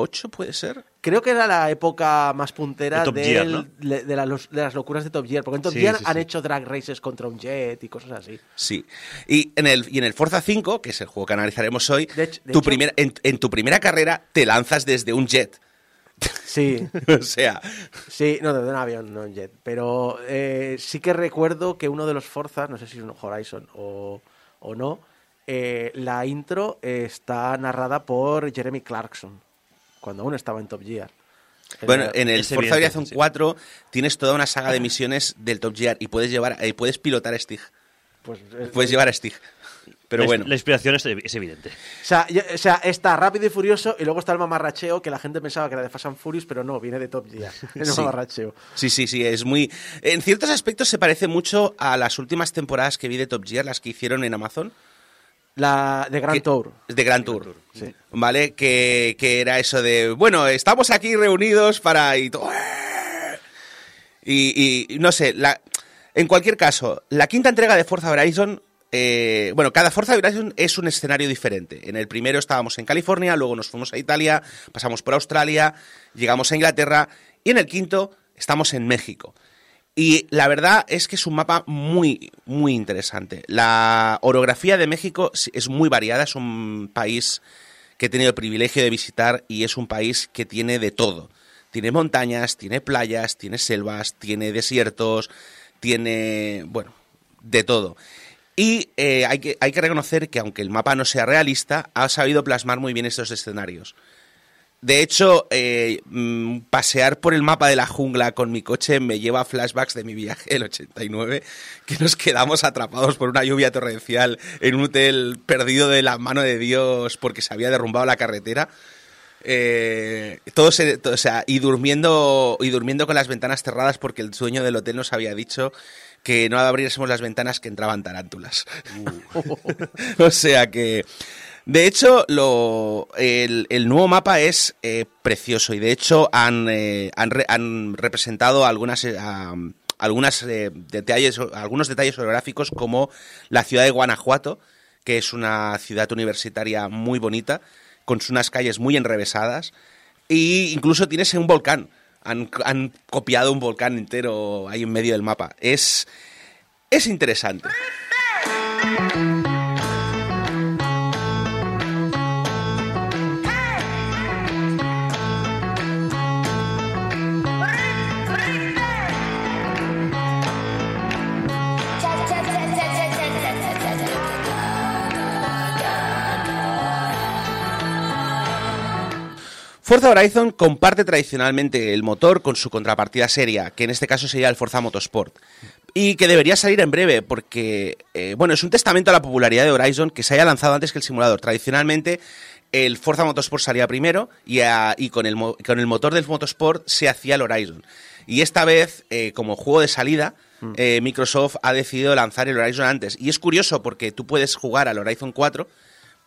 2008, puede ser. Creo que era la época más puntera De Gear, ¿no? de, la- los- de las locuras de Top Gear. Porque en Top Sí, Gear sí, han sí. hecho drag races contra un jet y cosas así. Sí. Y en el, y en el Forza 5, que es el juego que analizaremos hoy, De hecho- de tu hecho- primer- en, en tu primera carrera te lanzas desde un jet. Sí, o sea, sí, no, de un avión, no un jet. Pero eh, sí que recuerdo que uno de los Forzas, no sé si es un Horizon o, o no, eh, la intro eh, está narrada por Jeremy Clarkson, cuando aún estaba en Top Gear. bueno, en el es Forza evidente, Horizon sí. 4 tienes toda una saga de misiones del Top Gear y puedes llevar, eh, puedes pilotar a Stig. pues, es- Puedes llevar a Stig. Pero la, bueno. La inspiración es, es evidente. O sea, yo- o sea, está rápido y furioso y luego está el mamarracheo que la gente pensaba que era de Fast and Furious, pero no, viene de Top Gear. El Sí. mamarracheo. Sí, sí, sí, es muy... En ciertos aspectos se parece mucho a las últimas temporadas que vi de Top Gear, las que hicieron en Amazon. La de Grand que- Tour. De Grand Tour. Sí. ¿Vale? Que, que era eso de, bueno, estamos aquí reunidos para... Y, y, y no sé, la, en cualquier caso, la quinta entrega de Forza Horizon... eh, bueno, cada Forza Horizon es un escenario diferente. En el primero estábamos en California, luego nos fuimos a Italia, pasamos por Australia, llegamos a Inglaterra y en el quinto estamos en México. Y la verdad es que es un mapa muy, muy interesante. La orografía de México es muy variada, es un país que he tenido el privilegio de visitar y es un país que tiene de todo. Tiene montañas, tiene playas, tiene selvas, tiene desiertos, tiene, bueno, de todo. Y eh, hay, que, hay que reconocer que aunque el mapa no sea realista, ha sabido plasmar muy bien estos escenarios. De hecho, eh, mm, pasear por el mapa de la jungla con mi coche me lleva a flashbacks de mi viaje del 89, que nos quedamos atrapados por una lluvia torrencial en un hotel perdido de la mano de Dios porque se había derrumbado la carretera. Eh, todo se- todo- o sea, y durmiendo y durmiendo con las ventanas cerradas porque el dueño del hotel nos había dicho que no abriésemos las ventanas que entraban tarántulas. o sea que de hecho, lo, el, nuevo mapa es eh, precioso y de hecho han, eh, re- han representado algunas, eh, eh, detalles, algunos detalles geográficos como la ciudad de Guanajuato, que es una ciudad universitaria muy bonita, con unas calles muy enrevesadas, e incluso tienes un volcán. Han, han copiado un volcán entero ahí en medio del mapa. Es, es interesante. Forza Horizon comparte tradicionalmente el motor con su contrapartida seria, que en este caso sería el Forza Motorsport. Y que debería salir en breve, porque, eh, bueno, es un testamento a la popularidad de Horizon que se haya lanzado antes que el simulador. Tradicionalmente, el Forza Motorsport salía primero y, a- y con, el, con el motor del Motorsport se hacía el Horizon. Y esta vez, eh, como juego de salida, eh, Microsoft ha decidido lanzar el Horizon antes. Y es curioso porque tú puedes jugar al Horizon 4,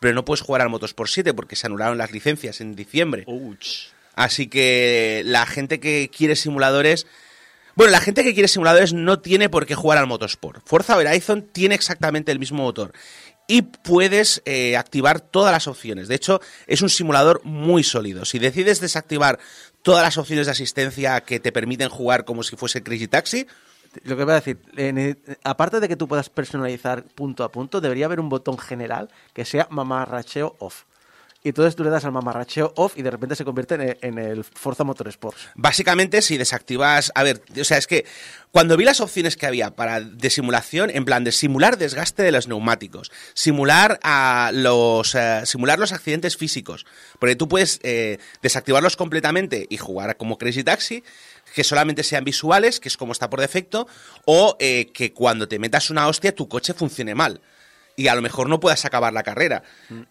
pero no puedes jugar al Motorsport 7 porque se anularon las licencias en diciembre. Ouch. Así que la gente que quiere simuladores. Bueno, la gente que quiere simuladores no tiene por qué jugar al Motorsport. Forza Horizon tiene exactamente el mismo motor. Y puedes eh, activar todas las opciones. De hecho, es un simulador muy sólido. Si decides desactivar todas las opciones de asistencia que te permiten jugar como si fuese Crazy Taxi, Lo que voy a decir, aparte de que tú puedas personalizar punto a punto, debería haber un botón general que sea mamarracheo off. Y entonces tú le das al mamarracheo off y de repente se convierte en el, en el Forza Motorsports. Básicamente, si desactivas. A ver, o sea, es que cuando vi las opciones que había para de simulación, en plan de simular desgaste de los neumáticos, simular a los eh, simular los accidentes físicos, porque tú puedes eh, desactivarlos completamente y jugar como Crazy Taxi, que solamente sean visuales, que es como está por defecto, o eh, que cuando te metas una hostia tu coche funcione mal y a lo mejor no puedas acabar la carrera.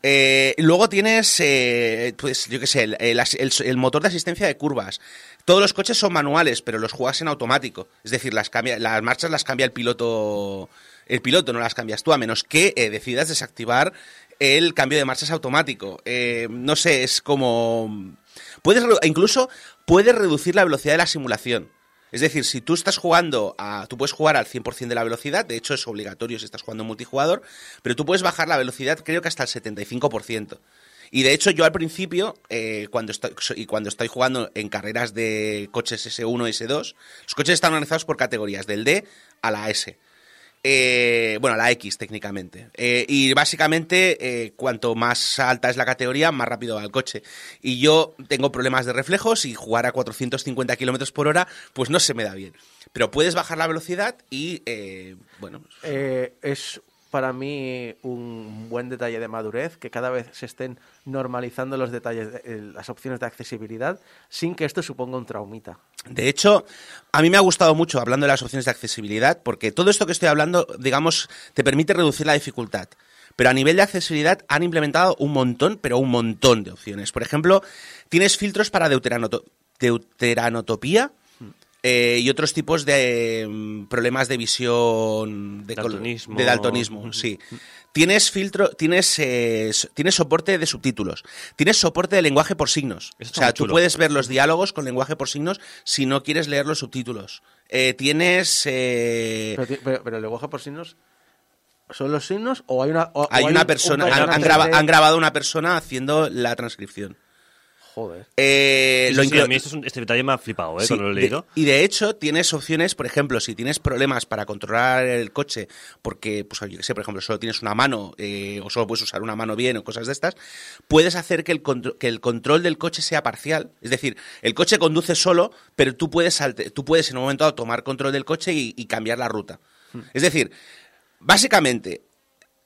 Eh, luego tienes, eh, pues yo qué sé, el, el as- el- el motor de asistencia de curvas. Todos los coches son manuales, pero los juegas en automático. Es decir, las, cambia, las marchas las cambia el piloto, el piloto no las cambias tú, a menos que decidas desactivar el cambio de marchas automático. No sé, es como... Puedes, incluso puedes reducir la velocidad de la simulación. Es decir, si tú estás jugando a. Tú puedes jugar al 100% de la velocidad, de hecho es obligatorio si estás jugando multijugador, pero tú puedes bajar la velocidad, creo que hasta el 75%. Y de hecho, yo al principio, eh, cuando, estoy, y cuando estoy jugando en carreras de coches S1 y S2, los coches están organizados por categorías, del D a la S. Eh, bueno, la X técnicamente. Eh, y básicamente, eh, cuanto más alta es la categoría, más rápido va el coche. Y yo tengo problemas de reflejos y jugar a 450 kilómetros por hora, pues no se me da bien. Pero puedes bajar la velocidad y, eh, bueno, es para mí un buen detalle de madurez que cada vez se estén normalizando los detalles, de- eh, las opciones de accesibilidad, sin que esto suponga un traumita. De hecho, a mí me ha gustado mucho hablando de las opciones de accesibilidad, porque todo esto que estoy hablando, digamos, te permite reducir la dificultad. Pero a nivel de accesibilidad han implementado un montón, pero un montón de opciones. Por ejemplo, tienes filtros para deuteranoto- deuteranotopía eh, y otros tipos de mm, problemas de visión de, Daltonismo. de daltonismo, sí. Tienes filtro, tienes, eh, tienes soporte de subtítulos, tienes soporte de lenguaje por signos. Eso O sea, tú puedes ver los diálogos con lenguaje por signos si no quieres leer los subtítulos. Eh, tienes eh, Pero, ti- pero- pero el lenguaje por signos, ¿son los signos o hay una o- o hay un- una un persona, han, han graba- han grabado una persona haciendo la transcripción. Joder. Eh, Sí, lo sí, a mí esto es un- este detalle me ha flipado, ¿eh? Sí, Cuando lo he de- leído. y de hecho tienes opciones, por ejemplo, si tienes problemas para controlar el coche, porque, pues yo qué sé, por ejemplo, solo tienes una mano eh, o solo puedes usar una mano bien o cosas de estas, puedes hacer que el, contro- que el control del coche sea parcial. Es decir, el coche conduce solo, pero tú puedes, tú puedes en un momento dado tomar control del coche y, y cambiar la ruta. Es decir, básicamente,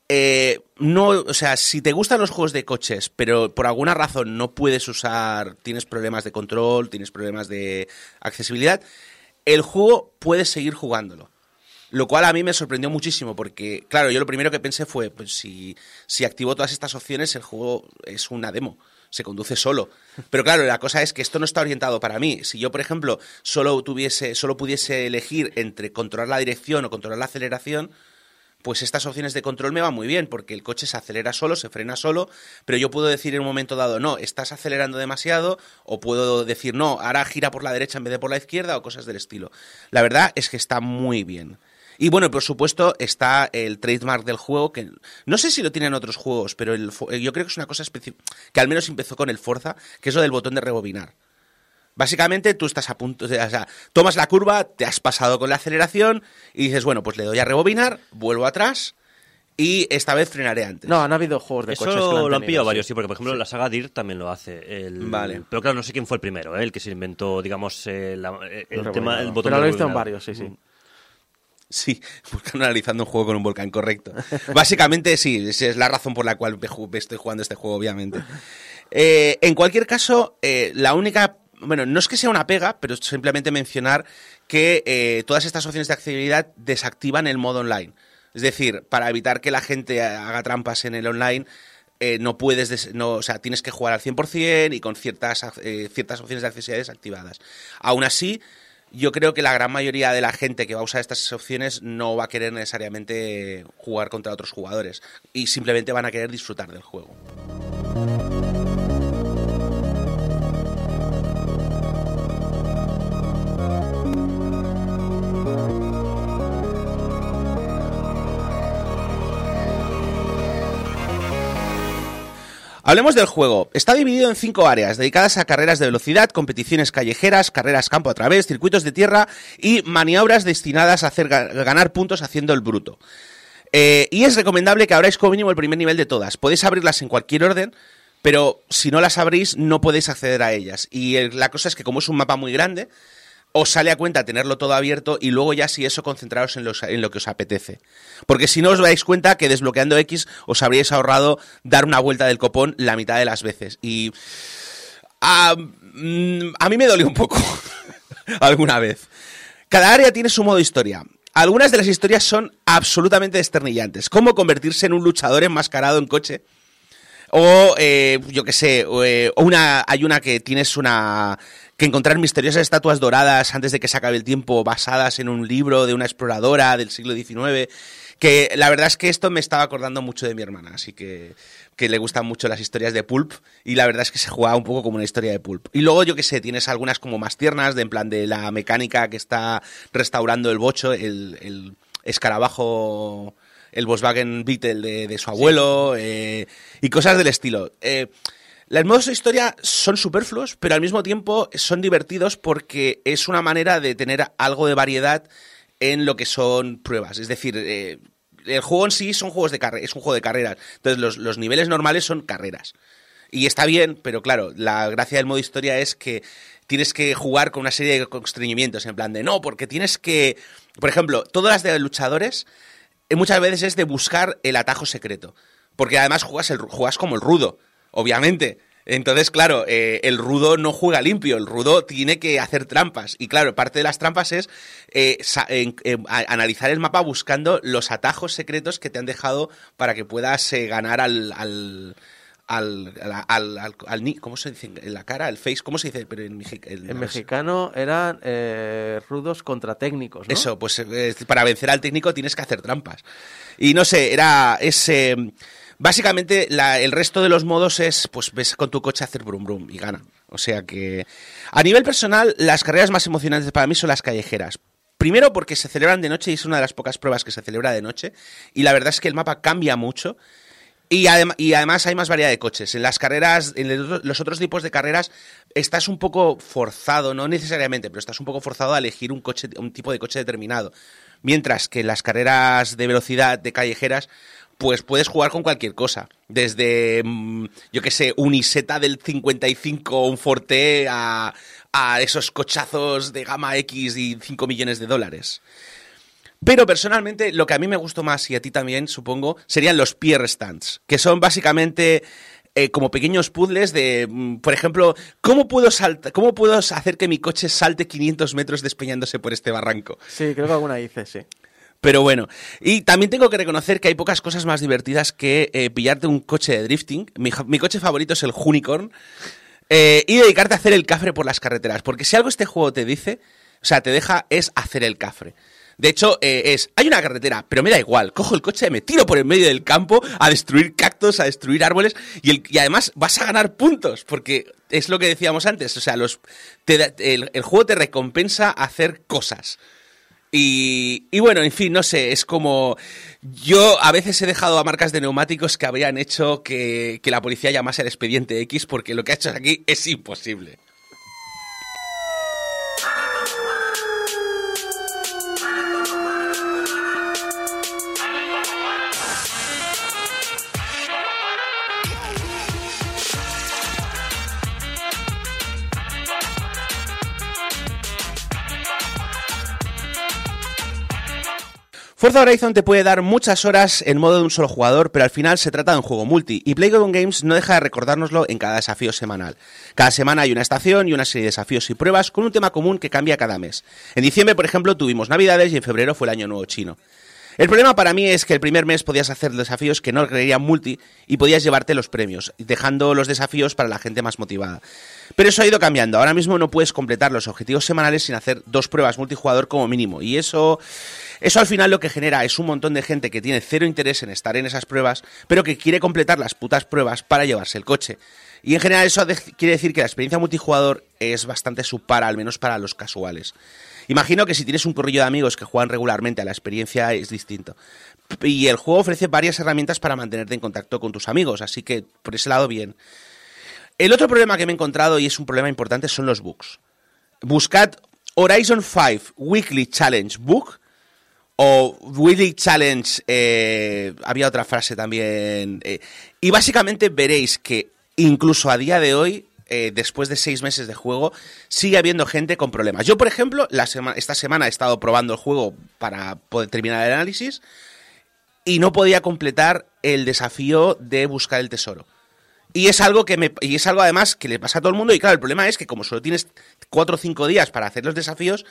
eh, no, o sea, si te gustan los juegos de coches, pero por alguna razón no puedes usar, tienes problemas de control, tienes problemas de accesibilidad, el juego puedes seguir jugándolo. Lo cual a mí me sorprendió muchísimo porque, claro, yo lo primero que pensé fue, pues si, si activo todas estas opciones, el juego es una demo, se conduce solo. Pero claro, la cosa es que esto no está orientado para mí. Si yo, por ejemplo, solo tuviese, solo pudiese elegir entre controlar la dirección o controlar la aceleración, pues estas opciones de control me van muy bien, porque el coche se acelera solo, se frena solo, pero yo puedo decir en un momento dado, no, estás acelerando demasiado, o puedo decir, no, ahora gira por la derecha en vez de por la izquierda, o cosas del estilo. La verdad es que está muy bien. Y bueno, por supuesto, está el trademark del juego, que no sé si lo tienen otros juegos, pero yo creo que es una cosa específica, que al menos empezó con el Forza, que es lo del botón de rebobinar. Básicamente tú estás a punto, o sea, tomas la curva, te has pasado con la aceleración y dices, bueno, pues le doy a rebobinar, vuelvo atrás y esta vez frenaré antes. No, han habido juegos de Eso coches que lo, han tenido, pillado sí. varios, sí, porque por ejemplo la saga Dirt también lo hace. El- Vale. Pero claro, no sé quién fue el primero, ¿eh? el que se inventó, digamos, eh, la- eh, el, Lo tema, el botón Pero lo he visto en varios, sí, sí. Sí, buscando analizando un juego con un volcán, correcto. Básicamente sí, esa es la razón por la cual me estoy jugando este juego, obviamente. Eh, en cualquier caso, eh, la única. Bueno, no es que sea una pega, pero simplemente mencionar que eh, todas estas opciones de accesibilidad desactivan el modo online. Es decir, para evitar que la gente haga trampas en el online, eh, no puedes, o sea, tienes que jugar al 100% y con ciertas, eh, ciertas opciones de accesibilidad desactivadas. Aún así, yo creo que la gran mayoría de la gente que va a usar estas opciones no va a querer necesariamente jugar contra otros jugadores y simplemente van a querer disfrutar del juego. Hablemos del juego. Está dividido en cinco áreas dedicadas a carreras de velocidad, competiciones callejeras, carreras campo a través, circuitos de tierra y maniobras destinadas a hacer ga- ganar puntos haciendo el bruto. Eh, y es recomendable que abráis como mínimo el primer nivel de todas. Podéis abrirlas en cualquier orden, pero si no las abrís no podéis acceder a ellas. Y la cosa es que como es un mapa muy grande, os sale a cuenta tenerlo todo abierto y luego ya si eso concentraros en, en lo que os apetece. Porque si no os dais cuenta que desbloqueando X os habríais ahorrado dar una vuelta del copón la mitad de las veces. Y a, mm, a mí me dolió un poco alguna vez. Cada área tiene su modo historia. Algunas de las historias son absolutamente desternillantes, como convertirse en un luchador enmascarado en coche. O, eh, yo qué sé, eh, o una, hay una que tienes una... que encontrar misteriosas estatuas doradas antes de que se acabe el tiempo, basadas en un libro de una exploradora del siglo XIX, que la verdad es que esto me estaba acordando mucho de mi hermana, así que, que le gustan mucho las historias de Pulp, y la verdad es que se juega un poco como una historia de Pulp. Y luego, yo qué sé, tienes algunas como más tiernas, de en plan de la mecánica que está restaurando el bocho, el, el escarabajo el Volkswagen Beetle de, de su abuelo eh, y cosas del estilo. Eh, los modos de historia son superfluos, pero al mismo tiempo son divertidos porque es una manera de tener algo de variedad en lo que son pruebas. Es decir, eh, el juego en sí son juegos de es un juego de carreras. Entonces, los, los niveles normales son carreras. Y está bien, pero claro, la gracia del modo historia es que tienes que jugar con una serie de constreñimientos, en plan de no, porque tienes que. Por ejemplo, todas las de luchadores eh, muchas veces es de buscar el atajo secreto. Porque además juegas, el, juegas como el rudo, obviamente. Entonces, claro, eh, el rudo no juega limpio, el rudo tiene que hacer trampas. Y claro, parte de las trampas es eh, en- analizar el mapa buscando los atajos secretos que te han dejado para que puedas eh, ganar al... al al, al, al- al- al ni- ¿cómo se dice? En la cara, el face, ¿cómo se dice? Pero en, en- En mexicano eran eh, rudos contra técnicos, ¿no? Eso, pues eh, para vencer al técnico tienes que hacer trampas. Y no sé, era. Es, eh, básicamente, la- el resto de los modos es: pues ves con tu coche hacer brum brum y gana. O sea que. A nivel personal, las carreras más emocionantes para mí son las callejeras. Primero porque se celebran de noche y es una de las pocas pruebas que se celebra de noche. Y la verdad es que el mapa cambia mucho. Y, adem- y además hay más variedad de coches. En las carreras, en los otros tipos de carreras, estás un poco forzado, no necesariamente, pero estás un poco forzado a elegir un coche, un tipo de coche determinado. Mientras que en las carreras de velocidad de callejeras, pues puedes jugar con cualquier cosa. Desde, mm, yo qué sé, un Iseta del 55, un Forte, a, a esos cochazos de gama X y 5 millones de dólares. Pero personalmente, lo que a mí me gustó más, y a ti también, supongo, serían los pier stands, que son básicamente eh, como pequeños puzzles de, mm, por ejemplo, ¿cómo puedo, salta- ¿cómo puedo hacer que mi coche salte 500 metros despeñándose por este barranco? Sí, creo que alguna hice, sí. Pero bueno, y también tengo que reconocer que hay pocas cosas más divertidas que eh, pillarte un coche de drifting. Mi, coche favorito es el Unicorn. eh, y dedicarte a hacer el cafre por las carreteras. Porque si algo este juego te dice, o sea, te deja, es hacer el cafre. De hecho, eh, es, hay una carretera, pero me da igual. Cojo el coche, me tiro por el medio del campo a destruir cactus, a destruir árboles y, además vas a ganar puntos, porque es lo que decíamos antes. O sea, los, el, el juego te recompensa hacer cosas. Y, bueno, en fin, no sé, es como... Yo a veces he dejado a marcas de neumáticos que habrían hecho que, que la policía llamase al expediente X porque lo que ha hecho aquí es imposible. Forza Horizon te puede dar muchas horas en modo de un solo jugador, pero al final se trata de un juego multi, y Playground Games no deja de recordárnoslo en cada desafío semanal. Cada semana hay una estación y una serie de desafíos y pruebas con un tema común que cambia cada mes. En diciembre, por ejemplo, tuvimos Navidades y en febrero fue el Año Nuevo Chino. El problema para mí es que el primer mes podías hacer desafíos que no requerían multi y podías llevarte los premios, dejando los desafíos para la gente más motivada. Pero eso ha ido cambiando. Ahora mismo no puedes completar los objetivos semanales sin hacer dos pruebas multijugador como mínimo. Y eso, eso al final lo que genera es un montón de gente que tiene cero interés en estar en esas pruebas, pero que quiere completar las putas pruebas para llevarse el coche. Y en general eso quiere decir que la experiencia multijugador es bastante subpara, al menos para los casuales. Imagino que si tienes un corrillo de amigos que juegan regularmente a la experiencia es distinto. Y el juego ofrece varias herramientas para mantenerte en contacto con tus amigos, así que por ese lado bien. El otro problema que me he encontrado, y es un problema importante, son los bugs. Buscad Horizon 5 Weekly Challenge Book o Weekly Challenge, eh, había otra frase también, eh, y básicamente veréis que incluso a día de hoy, eh, después de seis meses de juego, sigue habiendo gente con problemas. Yo, por ejemplo, la sema- esta semana he estado probando el juego para poder terminar el análisis y no podía completar el desafío de buscar el tesoro. Y es algo que me, y es algo además que le pasa a todo el mundo. Y claro, el problema es que como solo tienes cuatro o cinco días para hacer los desafíos,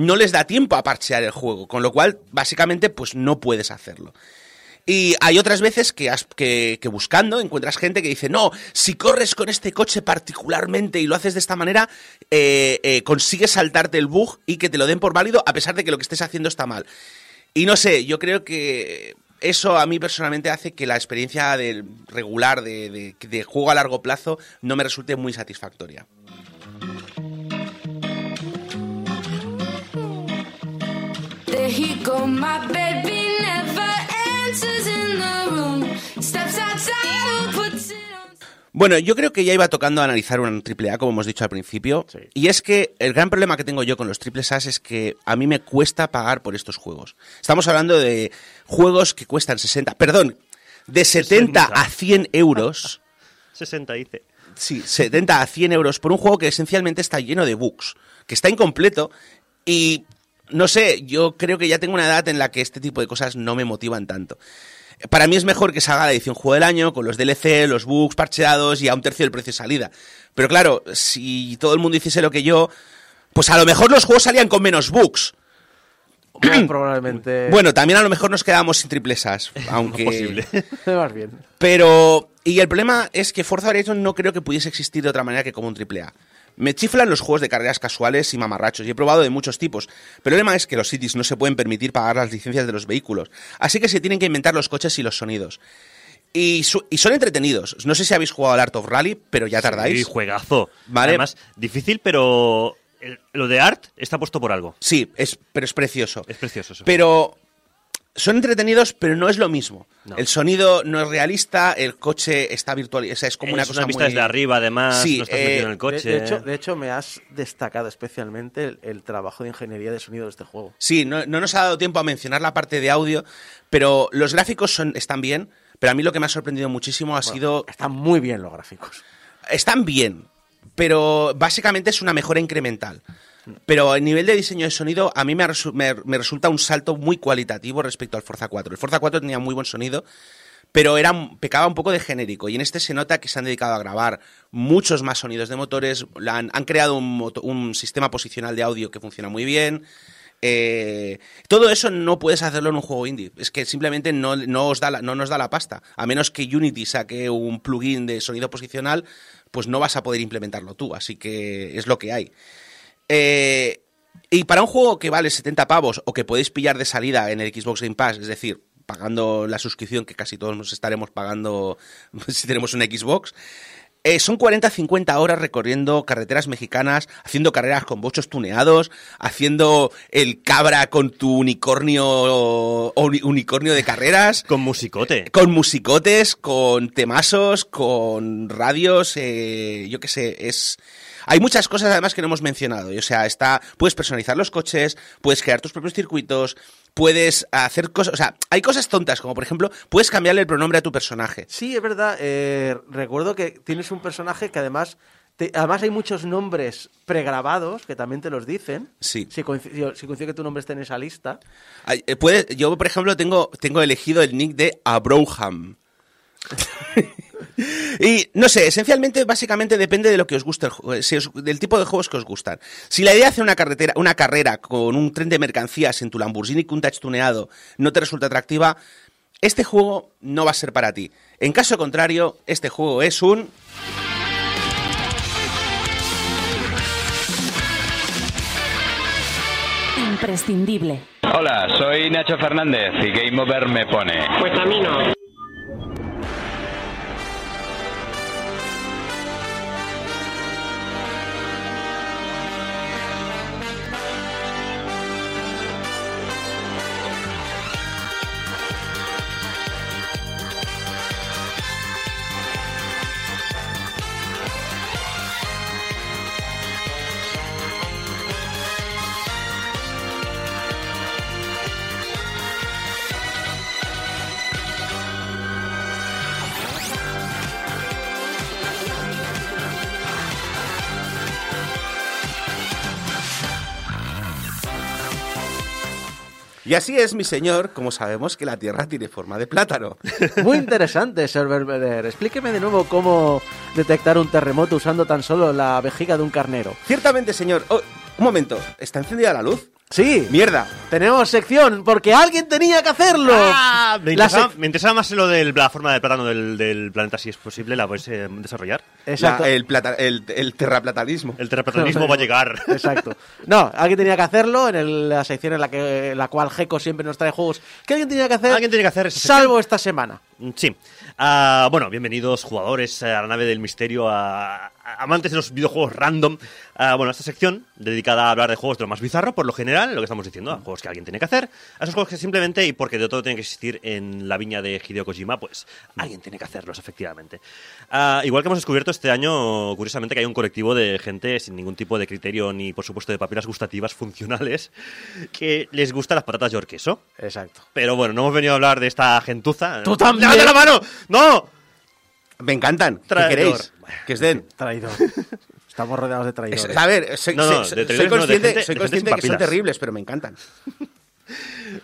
no les da tiempo a parchear el juego. Con lo cual, básicamente, pues no puedes hacerlo. Y hay otras veces que, has- que, buscando encuentras gente que dice, no, si corres con este coche particularmente y lo haces de esta manera, eh, eh, consigues saltarte el bug y que te lo den por válido a pesar de que lo que estés haciendo está mal. Y no sé, yo creo que eso a mí personalmente hace que la experiencia del regular de, de- de juego a largo plazo no me resulte muy satisfactoria. Bueno, yo creo que ya iba tocando analizar un triple A, como hemos dicho al principio. Sí. Y es que el gran problema que tengo yo con los triples A es que a mí me cuesta pagar por estos juegos. Estamos hablando de juegos que cuestan 60, perdón, de 70 a 100 euros. 60 dice. Sí, 70 a 100 euros por un juego que esencialmente está lleno de bugs, que está incompleto y no sé, yo creo que ya tengo una edad en la que este tipo de cosas no me motivan tanto. Para mí es mejor que salga la edición juego del año con los DLC, los bugs parcheados y a un tercio del precio de salida. Pero claro, si todo el mundo hiciese lo que yo, pues a lo mejor los juegos salían con menos bugs. Muy probablemente. Bueno, también a lo mejor nos quedamos sin triplesas, aunque... Posible. más bien. Pero. Y el problema es que Forza Horizon no creo que pudiese existir de otra manera que como un triple A. Me chiflan los juegos de carreras casuales y mamarrachos, y he probado de muchos tipos. Pero el problema es que los cities no se pueden permitir pagar las licencias de los vehículos. Así que se tienen que inventar los coches y los sonidos. Y, su- y son entretenidos. No sé si habéis jugado al Art of Rally, pero ya tardáis. Sí, juegazo. Vale. Además, difícil, pero lo de Art está puesto por algo. Sí, es, pero es precioso. Es precioso eso. Pero son entretenidos, pero no es lo mismo. No. El sonido no es realista, el coche está virtual, o sea, es como una es cosa una vista muy- desde arriba, además, Sí, no estás eh, metido en el De, coche. de hecho, de hecho, me has destacado especialmente el, el trabajo de ingeniería de sonido de este juego. Sí, no, no nos ha dado tiempo a mencionar la parte de audio, pero los gráficos son, están bien, pero a mí lo que me ha sorprendido muchísimo ha sido... Están muy bien los gráficos. Están bien, pero básicamente es una mejora incremental. Pero el nivel de diseño de sonido a mí me, me- resulta un salto muy cualitativo respecto al Forza 4. El Forza 4 tenía muy buen sonido, pero era, pecaba un poco de genérico. Y en este se nota que se han dedicado a grabar muchos más sonidos de motores, han, han creado un, un sistema posicional de audio que funciona muy bien. Eh, todo eso no puedes hacerlo en un juego indie. Es que simplemente no, no os da no nos da la pasta. A menos que Unity saque un plugin de sonido posicional, pues no vas a poder implementarlo tú. Así que es lo que hay. Eh, y para un juego que vale 70 pavos o que podéis pillar de salida en el Xbox Game Pass, es decir, pagando la suscripción que casi todos nos estaremos pagando si tenemos una Xbox, eh, son 40-50 horas recorriendo carreteras mexicanas, haciendo carreras con bochos tuneados, haciendo el cabra con tu unicornio uni- unicornio de carreras. Con musicote. Con musicotes, con temasos, con radios, eh, yo qué sé, es... Hay muchas cosas además que no hemos mencionado. y, O sea, está, puedes personalizar los coches, puedes crear tus propios circuitos, puedes hacer cosas... O sea, hay cosas tontas, como por ejemplo, puedes cambiarle el pronombre a tu personaje. Sí, es verdad. eh, recuerdo que tienes un personaje que además Te- además hay muchos nombres pregrabados que también te los dicen. Sí. Si coincide, si coincide que tu nombre esté en esa lista. Ay, eh, puede- yo, por ejemplo, tengo, tengo elegido el nick de Abraham. y no sé, esencialmente, básicamente depende de lo que os guste, el ju- si os- del tipo de juegos que os gustan. Si la idea de hacer una, carretera, una carrera con un tren de mercancías en tu Lamborghini con un touch tuneado no te resulta atractiva, este juego no va a ser para ti. En caso contrario, este juego es un... Imprescindible. Hola, soy Nacho Fernández y Game Over me pone. Pues a mí no. Y así es, mi señor, como sabemos que la Tierra tiene forma de plátano. Muy interesante, Sir Belvedere. Explíqueme de nuevo cómo detectar un terremoto usando tan solo la vejiga de un carnero. Ciertamente, señor. Oh, un momento, ¿está encendida la luz? Sí, Mierda. tenemos sección, porque alguien tenía que hacerlo. Ah, me, interesaba, me interesaba más lo de la forma del plátano del, del planeta, si es posible, la puedes eh, desarrollar. Exacto. La- el, plata- el, el terraplatanismo. El terraplanismo va a llegar. Exacto. No, alguien tenía que hacerlo en el- la sección en la que la cual Geco siempre nos trae juegos. ¿Qué alguien tenía que hacer? Alguien tiene que hacer. Salvo esta semana. Mm, Sí. Ah, bueno, bienvenidos jugadores a la nave del misterio, a, a amantes de los videojuegos random. Ah, bueno, esta sección dedicada a hablar de juegos de lo más bizarro, por lo general, lo que estamos diciendo, a juegos que alguien tiene que hacer, a esos juegos que simplemente, y porque de todo tiene que existir en la viña de Hideo Kojima, pues alguien tiene que hacerlos, efectivamente. Ah, igual que hemos descubierto este año, curiosamente, que hay un colectivo de gente sin ningún tipo de criterio ni, por supuesto, de papilas gustativas funcionales que les gustan las patatas de queso. Exacto. Pero bueno, no hemos venido a hablar de esta gentuza. Tú también. ¡Levanta la mano! ¡No! Me encantan. ¿Qué Traidor. queréis? Que os den. Traidor. Estamos rodeados de Es- traidores. a ver, soy, No, no, soy- de soy traidores no, de consciente, gente- soy consciente que son terribles, pero me encantan.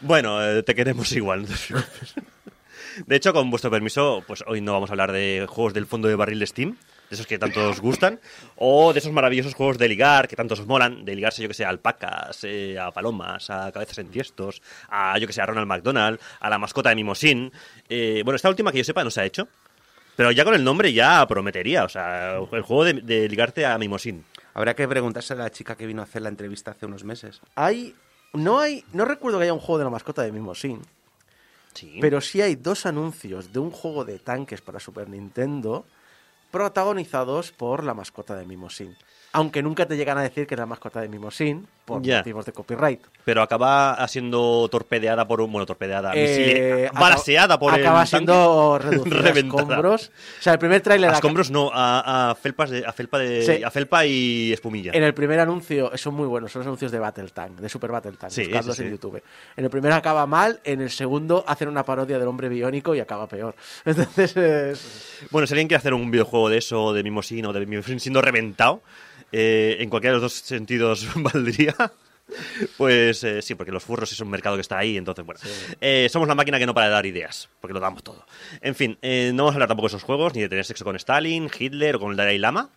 Bueno, eh, te queremos igual. De hecho, con vuestro permiso, pues hoy no vamos a hablar de juegos del fondo de barril de Steam, de esos que tanto os gustan, o de esos maravillosos juegos de ligar que tanto os molan, de ligarse, yo que sé, a alpacas, eh, a palomas, a cabezas en tiestos, a, yo que sé, a Ronald McDonald, a la mascota de Mimosín. Eh, bueno, esta última que yo sepa no se ha hecho, pero ya con el nombre ya prometería, o sea, el juego de, de ligarte a Mimosín. Habrá que preguntarse a la chica que vino a hacer la entrevista hace unos meses. Hay. No hay. No recuerdo que haya un juego de la mascota de Mimosín. Sí. Pero sí hay dos anuncios de un juego de tanques para Super Nintendo protagonizados por la mascota de Mimosín. Aunque nunca te llegan a decir que es la mascota de Mimosín por motivos de copyright. Pero acaba siendo torpedeada por un. Bueno, torpedeada. Eh, balaseada por acaba el. siendo reducida a escombros. O sea, el primer tráiler A escombros no, a, a felpas de, a felpa de, Sí. a felpa y espumilla. En el primer anuncio, son muy buenos, son los anuncios de Battle Tank, de Super Battle Tank, Sí, buscadlos en YouTube. En el primero acaba mal, en el segundo hacen una parodia del hombre biónico y acaba peor. Entonces, es- Bueno, si alguien quiere hacer un videojuego de eso, de Mimosín o de Mimosín siendo reventado, eh, en cualquiera de los dos sentidos valdría. Pues eh, sí, porque los furros es un mercado que está ahí, entonces bueno. Eh, somos la máquina que no para de dar ideas, porque lo damos todo. En fin, eh, no vamos a hablar tampoco de esos juegos, ni de tener sexo con Stalin, Hitler o con el Dalai Lama,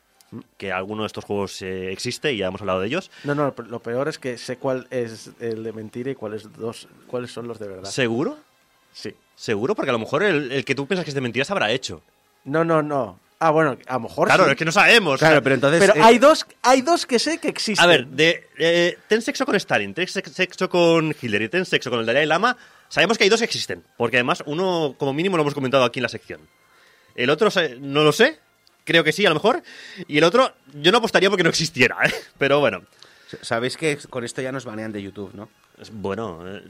que alguno de estos juegos eh, existe y ya hemos hablado de ellos. no, no, lo peor es que sé cuál es el de mentira y cuáles dos, cuáles son los de verdad. ¿Seguro? Sí. ¿Seguro? Porque a lo mejor el, el que tú piensas que es de mentiras habrá hecho. No, no, no. Ah, bueno, a lo mejor Claro, sí. es que no sabemos. Claro, pero entonces. Pero eh, hay dos, hay dos que sé que existen. A ver, de, eh, ten sexo con Stalin, ten sex- sexo con Hitler y ten sexo con el Dalai Lama. Sabemos que hay dos que existen, porque además uno, como mínimo, lo hemos comentado aquí en la sección. El otro, no lo sé, creo que sí, a lo mejor. Y el otro, yo no apostaría porque no existiera, ¿eh? Pero bueno, Sabéis que con esto ya nos banean de YouTube, ¿no? es- bueno, eh,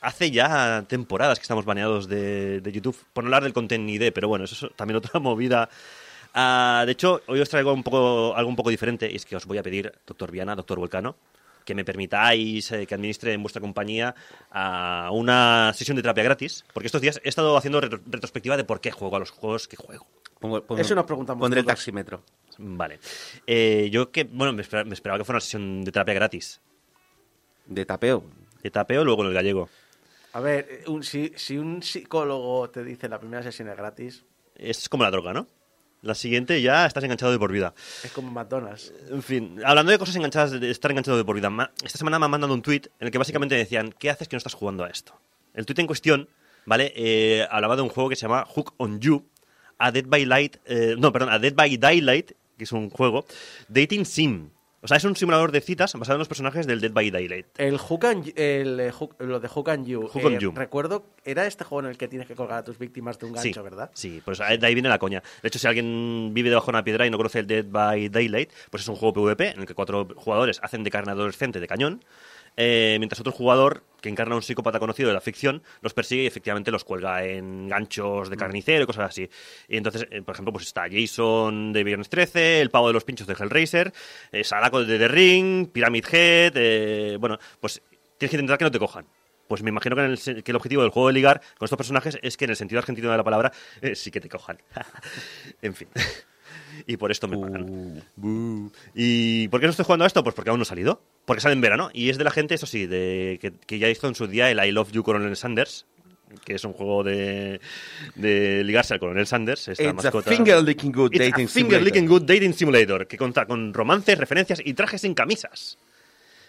hace ya temporadas que estamos baneados de, de YouTube, por no hablar del contenido, pero bueno, eso es también otra movida. Ah, de hecho, hoy os traigo un poco, algo un poco diferente, y es que os voy a pedir, doctor Viana, doctor Volcano, que me permitáis eh, que administre en vuestra compañía a una sesión de terapia gratis, porque estos días he estado haciendo retro- retrospectiva de por qué juego a los juegos que juego. Pongo- pongo- Eso nos preguntamos Pondré el taxímetro. Vale. Eh, yo que, bueno, me espera- me esperaba que fuera una sesión de terapia gratis. De tapeo. De tapeo luego en el gallego. A ver, eh, un- si, si un psicólogo te dice la primera sesión es gratis, Es como la droga, ¿no? La siguiente ya estás enganchado de por vida. es como McDonald's. En fin, hablando de cosas enganchadas, de estar enganchado de por vida, esta semana me han mandado un tweet en el que básicamente decían, ¿qué haces que no estás jugando a esto? El tweet en cuestión, ¿vale? Eh, hablaba de un juego que se llama Hook on You, a Dead by Light, eh, no, perdón, a Dead by Daylight, que es un juego, Dating Sim. O sea, es un simulador de citas basado en los personajes del Dead by Daylight. El Hook and el, eh, Hook- lo de Hook and You. Hook and You. Recuerdo, era este juego en el que tienes que colgar a tus víctimas de un gancho, sí, ¿verdad? Sí, pues de ahí viene la coña. De hecho, si alguien vive debajo de una piedra y no conoce el Dead by Daylight, pues es un juego PvP en el que cuatro jugadores hacen de carne adolescente de cañón, eh, mientras otro jugador, que encarna a un psicópata conocido de la ficción, los persigue y efectivamente los cuelga en ganchos de carnicero y cosas así. Y entonces, eh, por ejemplo, pues está Jason de Viernes 13, el pavo de los pinchos de Hellraiser, eh, Sadako de The Ring, Pyramid Head, eh, bueno, pues tienes que intentar que no te cojan. Pues me imagino que, en el, se- que el objetivo del juego de ligar con estos personajes es que en el sentido argentino de la palabra sí que te cojan. en fin. Y por esto me pagan. Buh. ¿Y por qué no estoy jugando a esto? Pues porque aún no ha salido. Porque sale en verano. Y es de la gente, eso sí, de, que, que ya hizo en su día el I Love You Coronel Sanders. Que es un juego de, de ligarse al Coronel Sanders. Esta It's a mascota. finger licking good It's a dating finger licking good dating simulator. Que cuenta con romances, referencias y trajes sin camisas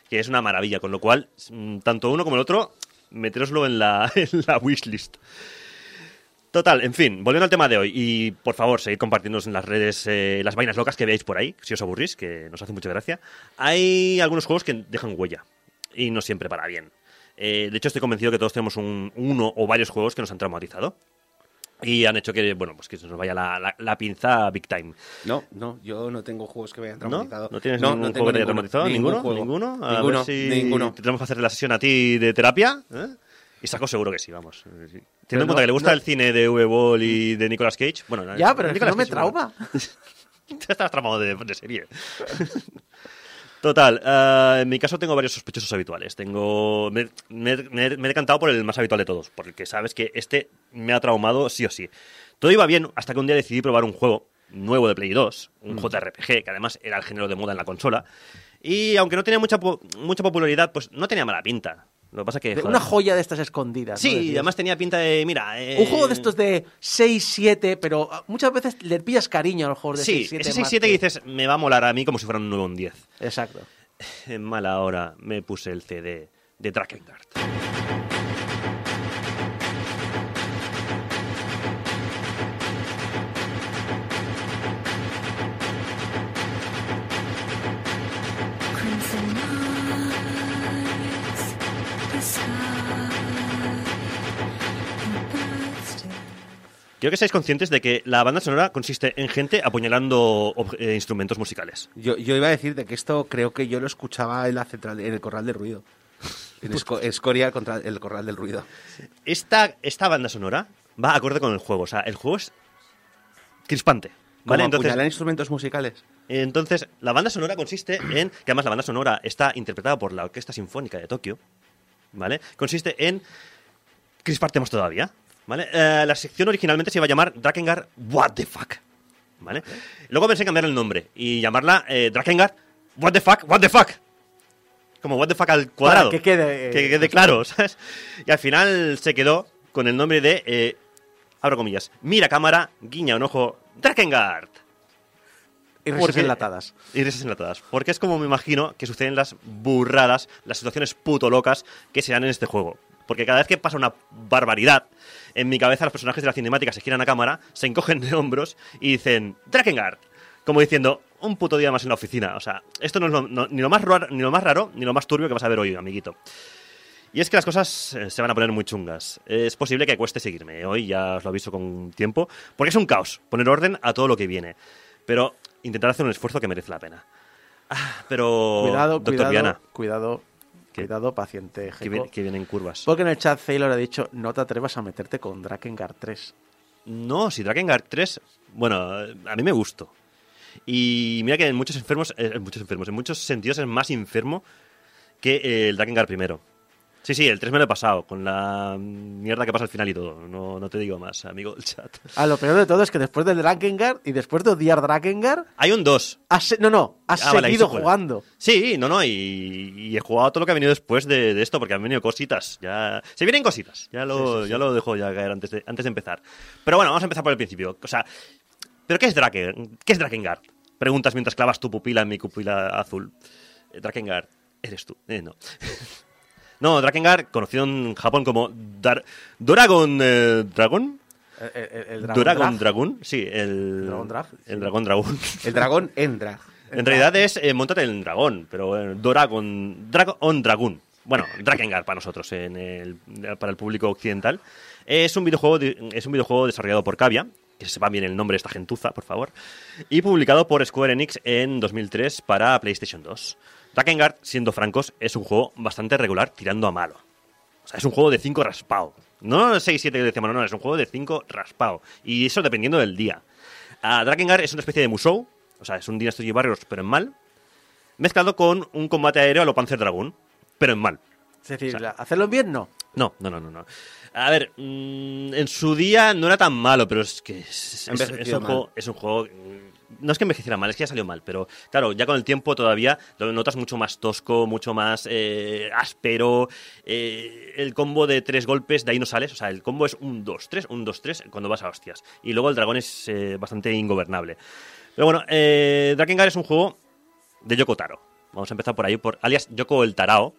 que es una maravilla, con lo cual, mm, tanto uno como el otro, meteroslo en la, en la wishlist. Total, en fin, volviendo al tema de hoy, y por favor, seguid compartiéndonos en las redes eh, las vainas locas que veáis por ahí, si os aburrís, que nos hace mucha gracia. Hay algunos juegos que dejan huella, y no siempre para bien. Eh, de hecho, estoy convencido que todos tenemos un- uno o varios juegos que nos han traumatizado. Y han hecho que, bueno, pues que se nos vaya la, la- la pinza big time. No, no, yo no tengo juegos que me hayan traumatizado. ¿No? ¿No tienes no, ningún no juego que te haya ninguno, traumatizado? ¿Ninguno? juego. ¿Ninguno? A Ninguno, ver si ninguno. te tenemos que hacer la sesión a ti de terapia. ¿eh? Y saco seguro que sí, vamos. Teniendo en Pero cuenta no- que le gusta no- el cine de V-Ball y de Nicolas Cage. Bueno, Ya, pero Nicolas no me Cage, trauma. Te estás tramado de, de serie. Total, eh, en mi caso tengo varios sospechosos habituales. Tengo, me, me- me- me he decantado por el más habitual de todos, porque sabes que este me ha traumado sí o sí. Todo iba bien hasta que un día decidí probar un juego nuevo de Play 2, un JRPG, que además era el género de moda en la consola. Y aunque no tenía mucha, mucha popularidad, pues no tenía mala pinta. Lo que pasa que... Joder, Una joya de estas escondidas. ¿no? Sí, y Decías. además tenía pinta de, mira... eh, Un juego de estos de 6, 7, pero ah, muchas veces le pillas cariño a los juegos de Sí, 6, 7. ese 6-7 que dices, me va a molar a mí como si fuera un nuevo un 10. Exacto. En mala hora me puse el CD de Drakengard. Crimson Quiero que seáis conscientes de que la banda sonora consiste en gente apuñalando eh, instrumentos musicales. Yo, yo iba a decirte que esto creo que yo lo escuchaba en la central, en el corral del ruido. En Esco- Escoria, contra- el corral del ruido. Esta, esta banda sonora va acorde con el juego. O sea, el juego es crispante. ¿Vale? Entonces, instrumentos musicales. entonces, la banda sonora consiste en. Que además la banda sonora está interpretada por la Orquesta Sinfónica de Tokio. ¿Vale? Consiste en crisparte más todavía. ¿Vale? Eh, la sección originalmente se iba a llamar Drakengard What the Fuck. ¿Vale? Luego pensé en cambiar el nombre y llamarla eh, Drakengard What the Fuck, What the Fuck. Como What the Fuck al cuadrado. que quede, eh, que quede claro, ¿sabes? Y al final se quedó con el nombre de. eh, abro comillas. Mira cámara, guiña un ojo, Drakengard. Y risas enlatadas. Y risas enlatadas. Porque es como me imagino que suceden las burradas, las situaciones puto locas que se dan en este juego. Porque cada vez que pasa una barbaridad, en mi cabeza los personajes de la cinemática se giran a cámara, se encogen de hombros y dicen Drakengard. Como diciendo, un puto día más en la oficina. O sea, esto no es lo- no- ni, lo más raro, ni lo más raro ni lo más turbio que vas a ver hoy, amiguito. Y es que las cosas eh, se van a poner muy chungas. Es posible que cueste seguirme. Hoy ya os lo aviso con tiempo. Porque es un caos poner orden a todo lo que viene. Pero intentar hacer un esfuerzo que merece la pena. Ah, pero. Cuidado, Doctor cuidado, Viana, cuidado. Cuidado, paciente. que, Jeco. viene- que vienen curvas. Porque en el chat Sailor ha dicho, no te atrevas a meterte con Drakengard 3. No, si Drakengard 3. Bueno, a mí me gustó. Y mira que en muchos enfermos. en muchos enfermos. En muchos sentidos es más enfermo que el Drakengard primero. Sí, sí, el 3 me lo he pasado, con la mierda que pasa al final y todo. No, no te digo más, amigo del chat. Ah, lo peor de todo es que después del Drakengard y después de odiar Drakengard, Hay un 2. has se- no, no, has Ah, seguido jugando. Sí, no, no, y, y he jugado todo lo que ha venido después de, de esto, porque han venido cositas. Ya Se vienen cositas, ya lo, ya lo dejo ya caer antes de, antes de empezar. Pero bueno, vamos a empezar por el principio. O sea, ¿pero qué es Draken? ¿Qué es Drakengard? Preguntas mientras clavas tu pupila en mi pupila azul. Eh, Drakengard, eres tú. Eh, no. no, Drakengard, conocido en Japón como Dar- Doragon eh, Dragon. El, el- el Dragon Drag. Dragon, sí, el. Dragon Drag, El Dragón Dragon. El dragón Endra. En realidad es eh, Móntate en el dragón, pero eh, Doragon, Dragon Dragoon. Bueno, Drakengard para nosotros, en el, para el público occidental. Es un videojuego, de- es un videojuego desarrollado por Cavia, que se sepa bien el nombre de esta gentuza, por favor, y publicado por Square Enix en 2003 para PlayStation 2. Drakengard, siendo francos, es un juego bastante regular, tirando a malo. O sea, es un juego de 5 raspado. No 6, 7 que decíamos, no, no, es un juego de 5 raspado. Y eso dependiendo del día. Ah, Drakengard es una especie de Musou, o sea, es un Dynasty Warriors, pero en mal, mezclado con un combate aéreo a lo Panzer Dragoon, pero en mal. Es decir, O sea- hacerlo bien no. No, no, no, no. no. A ver, mm, en su día no era tan malo, pero es que es, es- Envejeció es un juego, es un juego. mm, No es que envejeciera mal, es que ya salió mal, pero claro, ya con el tiempo todavía lo notas mucho más tosco, mucho más eh, áspero. eh, el combo de tres golpes, de ahí no sales. O sea, el combo es un 2, 3, un 2, 3 cuando vas a hostias. Y luego el dragón es eh, bastante ingobernable. Pero bueno, eh, Drakengard es un juego de Yoko Taro. Vamos a empezar por ahí, por alias Yoko el Tarao,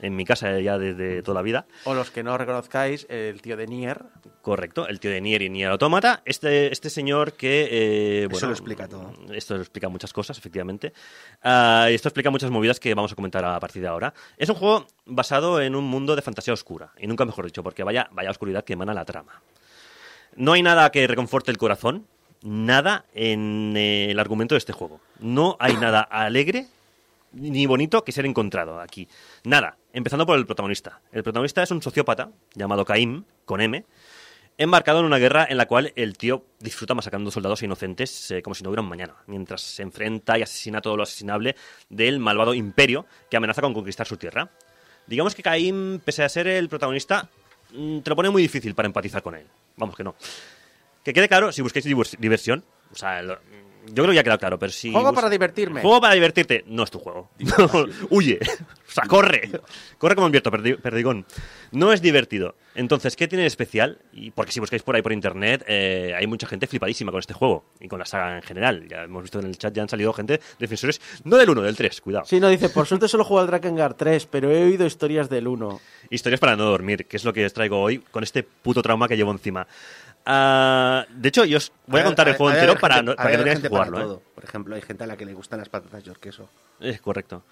en mi casa ya desde toda la vida. O los que no reconozcáis, el tío de Nier. Correcto, el tío de Nier y Nier Automata. Este, este señor que. eh, Eso bueno, lo explica todo. Esto lo explica muchas cosas, efectivamente. Ah, y esto explica muchas movidas que vamos a comentar a partir de ahora. Es un juego basado en un mundo de fantasía oscura. Y nunca mejor dicho, porque vaya, vaya oscuridad que emana la trama. No hay nada que reconforte el corazón, nada en eh, el argumento de este juego. No hay nada alegre ni bonito que ser encontrado aquí. Nada. Empezando por el protagonista. El protagonista es un sociópata llamado Caim, con M, embarcado en una guerra en la cual el tío disfruta masacrando soldados inocentes eh, como si no hubiera un mañana, mientras se enfrenta y asesina todo lo asesinable del malvado imperio que amenaza con conquistar su tierra. Digamos que Caim, pese a ser el protagonista, mm, te lo pone muy difícil para empatizar con él. Vamos que no. Que quede claro, si divers- diversión, o sea, yo creo que ya ha quedado claro, pero si... Juego para divertirme. Juego para divertirte, no es tu juego. Huye. O sea, corre. Corre como un vierto, perdi- perdigón. No es divertido. Entonces, ¿qué tiene de especial? Y porque si buscáis por ahí por internet, eh, hay mucha gente flipadísima con este juego y con la saga en general. Ya hemos visto en el chat, ya han salido gente, defensores, no del 1, del 3, cuidado. Sí, no, dice, por suerte solo juego al Drakengard 3, pero he oído historias del 1. Historias para no dormir, que es lo que os traigo hoy con este puto trauma que llevo encima. Ah, de hecho, yo os voy a, contar el juego entero para, no- para que no tengáis que para jugarlo. ¿eh? Por ejemplo, hay gente a la que le gustan las patatas york queso. Es correcto.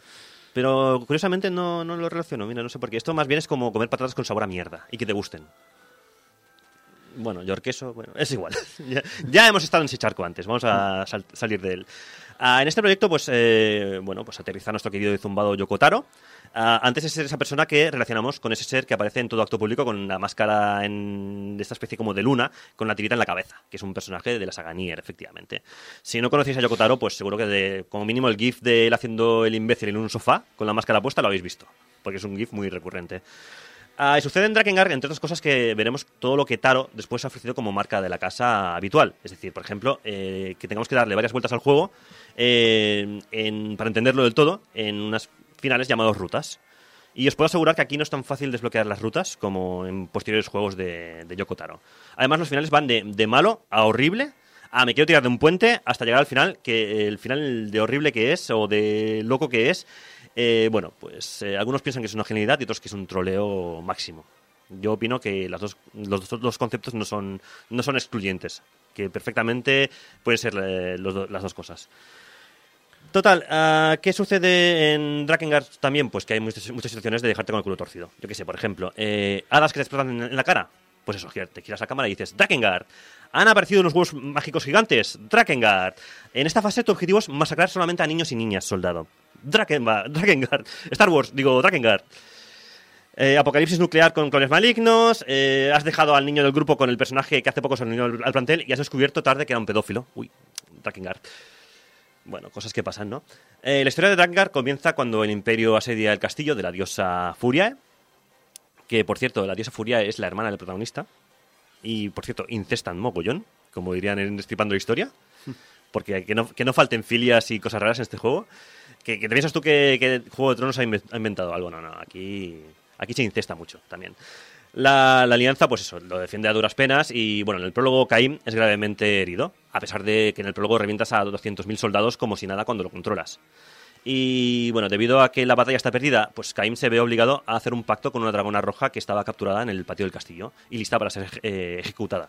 Pero curiosamente no, no lo relaciono, mira, no sé por qué. Esto más bien es como comer patatas con sabor a mierda y que te gusten. Bueno, yo queso, bueno, es igual. ya, ya hemos estado en ese charco antes, vamos a sal- salir de él. Ah, en este proyecto, pues, eh, bueno, pues aterriza nuestro querido y zumbado Yokotaro. Ah, antes de ser esa persona que relacionamos con ese ser que aparece en todo acto público con la máscara en, de esta especie como de luna, con la tirita en la cabeza, que es un personaje de la saga Nier, efectivamente. Si no conocéis a Yokotaro, pues seguro que de- como mínimo el gif de él haciendo el imbécil en un sofá con la máscara puesta lo habéis visto, porque es un gif muy recurrente. Ah, y sucede en Drakengard, entre otras cosas, que veremos todo lo que Taro después ha ofrecido como marca de la casa habitual. Es decir, por ejemplo, eh, que tengamos que darle varias vueltas al juego eh, en- para entenderlo del todo en unas finales llamados rutas. Y os puedo asegurar que aquí no es tan fácil desbloquear las rutas como en posteriores juegos de, de Yoko Taro. Además, los finales van de, malo a horrible a me quiero tirar de un puente hasta llegar al final, que el final de horrible que es o de loco que es, eh, bueno, pues eh, algunos piensan que es una genialidad y otros que es un troleo máximo. Yo opino que las dos, los dos conceptos no son, no son excluyentes, que perfectamente pueden ser eh, las dos cosas. Total, ah, ¿qué sucede en Drakengard también? Pues que hay muchas, muchas situaciones de dejarte con el culo torcido. Yo qué sé, por ejemplo, eh, hadas que te explotan en, en la cara. Pues eso, te giras la cámara y dices, Drakengard. Han aparecido unos huevos mágicos gigantes, Drakengard. En esta fase tu objetivo es masacrar solamente a niños y niñas, soldado. Drakengard, Drakengard. Star Wars, digo, Drakengard. Eh, apocalipsis nuclear con clones malignos. eh, has dejado al niño del grupo con el personaje que hace poco se unió al, al plantel y has descubierto tarde que era un pedófilo. Uy, Drakengard. Bueno, cosas que pasan, ¿no? Eh, la historia de Drakengard comienza cuando el Imperio asedia el castillo de la diosa Furia que por cierto, la diosa Furia es la hermana del protagonista, y por cierto, incestan mogollón, como dirían en Destripando la Historia, porque que no, que no falten filias y cosas raras en este juego. Que, te piensas tú que, Juego de Tronos ha inve- ha inventado algo, no, no, aquí, aquí se incesta mucho también. La, la alianza, pues eso, lo defiende a duras penas y bueno, en el prólogo Caim es gravemente herido, a pesar de que en el prólogo revientas a 200.000 soldados como si nada cuando lo controlas. Y bueno, debido a que la batalla está perdida, pues Caim se ve obligado a hacer un pacto con una dragona roja que estaba capturada en el patio del castillo y lista para ser eh, ejecutada.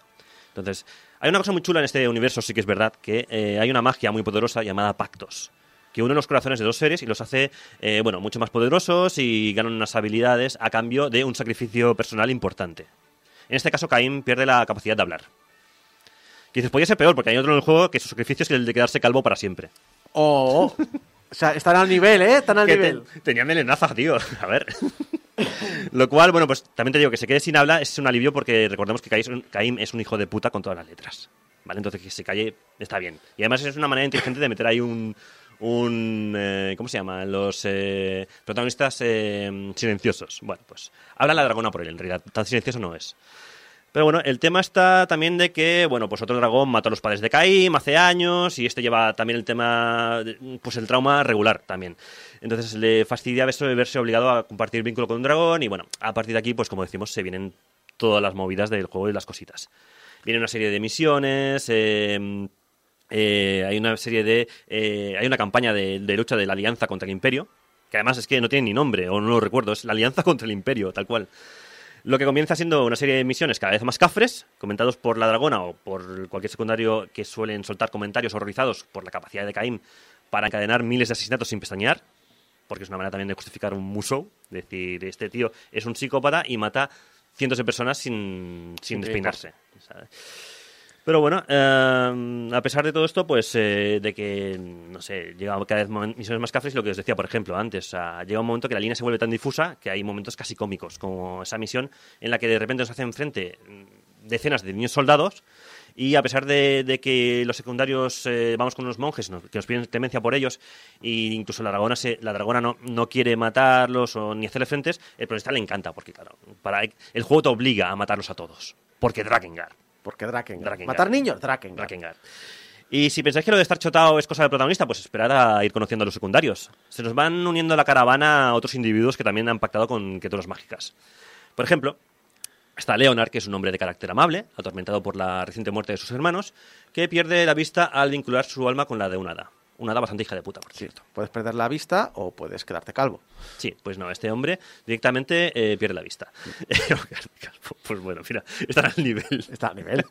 Entonces, hay una cosa muy chula en este universo, sí que es verdad, que eh, hay una magia muy poderosa llamada pactos, que une los corazones de dos seres y los hace, eh, bueno, mucho más poderosos y ganan unas habilidades a cambio de un sacrificio personal importante. En este caso, Caim pierde la capacidad de hablar. Y dices, podría ser peor, porque hay otro en el juego que su sacrificio es el de quedarse calvo para siempre. Oh, oh. O sea, están al nivel, ¿eh? Están al Que nivel. te- tenía melenaza, tío. A ver. Lo cual, bueno, pues también te digo que se quede sin habla es un alivio porque recordemos que Caim es un hijo de puta con todas las letras. ¿Vale? Entonces que se calle está bien. Y además es una manera inteligente de meter ahí un. Un eh, ¿Cómo se llama? Los eh, protagonistas eh, silenciosos. Bueno, pues habla la dragona por él, en realidad. Tan silencioso no es. Pero bueno, el tema está también de que, bueno, pues otro dragón mató a los padres de Caim hace años y este lleva también el tema, pues el trauma regular también. Entonces le fastidia verse, obligado a compartir vínculo con un dragón y bueno, a partir de aquí, pues como decimos, se vienen todas las movidas del juego y las cositas. Viene una serie de misiones, eh, hay una serie de... eh, hay una campaña de, de lucha de la alianza contra el imperio, que además es que no tiene ni nombre, o no lo recuerdo, es la alianza contra el imperio, tal cual. Lo que comienza siendo una serie de misiones cada vez más cafres, comentados por la dragona o por cualquier secundario que suelen soltar comentarios horrorizados por la capacidad de Caim para encadenar miles de asesinatos sin pestañear, porque es una manera también de justificar un musou, decir, este tío es un psicópata y mata cientos de personas sin, sin despeinarse. ¿sabes? Pero bueno, eh, a pesar de todo esto, pues eh, de que, no sé, llega cada vez misiones más cafres lo que os decía, por ejemplo, antes, llega un momento que la línea se vuelve tan difusa que hay momentos casi cómicos, como esa misión en la que de repente nos hacen frente mm, decenas de niños soldados y a pesar de, que los secundarios eh, vamos con unos monjes que nos piden clemencia por ellos e incluso la dragona, se, la dragona no, no quiere matarlos o ni hacerle frentes, el protagonista le encanta porque, claro, para, el juego te obliga a matarlos a todos. Porque Drakengard. Porque Drakengard. Drakengard. Matar niños, Drakengard. Drakengard. Y si pensáis que lo de estar chotado es cosa del protagonista, pues esperad a ir conociendo a los secundarios. Se nos van uniendo a la caravana a otros individuos que también han pactado con criaturas mágicas. Por ejemplo, está Leonard, que es un hombre de carácter amable, atormentado por la reciente muerte de sus hermanos, que pierde la vista al vincular su alma con la de un hada. Una hada bastante hija de puta, por cierto. Puedes perder la vista o puedes quedarte calvo. Sí, pues no, este hombre directamente eh, pierde la vista. pues bueno, mira, están al nivel. Está a nivel.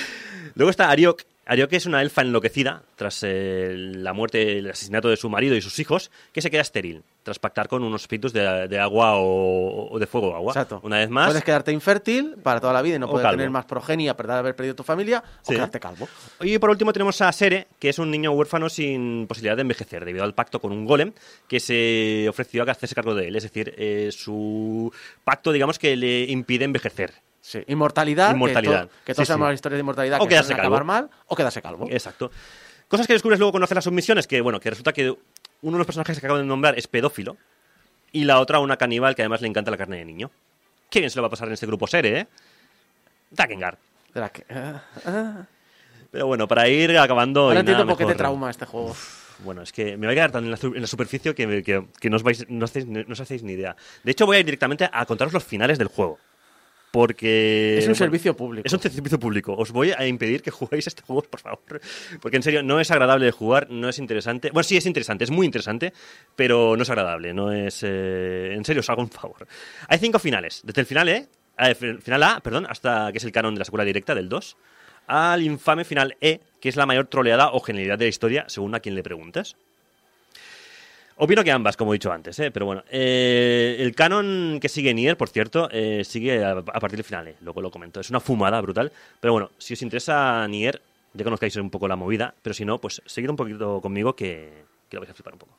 Luego está Ariok. Ariok es una elfa enloquecida tras eh, la muerte, el asesinato de su marido y sus hijos, que se queda estéril tras pactar con unos espíritus de, de agua o, o de fuego o agua. Exacto. Una vez más, Puedes quedarte infértil para toda la vida y no poder calvo. tener más progenie a pesar de haber perdido tu familia o quedarte calvo. Y por último tenemos a Sere, que es un niño huérfano sin posibilidad de envejecer, debido al pacto con un golem que se ofreció a hacerse cargo de él. Es decir, eh, su pacto, digamos, que le impide envejecer. Sí. Inmortalidad. que Inmortalidad. to- Que, todos Sí, sabemos sí. las historias de inmortalidad O que quedarse calvo. acabar mal o quedarse calvo. Exacto. Cosas que descubres luego cuando haces las submisiones, que bueno, que resulta que uno de los personajes que acabo de nombrar es pedófilo y la otra una caníbal que además le encanta la carne de niño. Qué bien se lo va a pasar en este grupo Sere, ¿eh? Drakengard. Drak- ah, ah. Pero bueno, para ir acabando... Ahora entiendo nada por qué te mejor- trauma este juego. Bueno, es que me voy a quedar tan en la, su- en la superficie que, que- que no, os vais, no, hacéis, no os hacéis ni idea. De hecho, voy a ir directamente a contaros los finales del juego. Porque... Es un bueno, servicio público. Es un servicio público. Os voy a impedir que juguéis este juego, por favor. Porque en serio, no es agradable de jugar, no es interesante. Bueno, sí es interesante, es muy interesante, pero no es agradable. No es. eh, En serio, os hago un favor. Hay cinco finales. Desde el final E, eh, fi- final A, perdón, hasta que es el canon de la secuela directa del 2, al infame final E, que es la mayor troleada o genialidad de la historia, según a quien le preguntes. Opino que ambas, como he dicho antes, ¿eh? pero bueno. eh, el canon que sigue Nier, por cierto, eh, sigue a, partir del final, luego lo comento. Es una fumada brutal, pero bueno, si os interesa Nier, ya conozcáis un poco la movida, pero si no, pues seguid un poquito conmigo que, que lo vais a flipar un poco.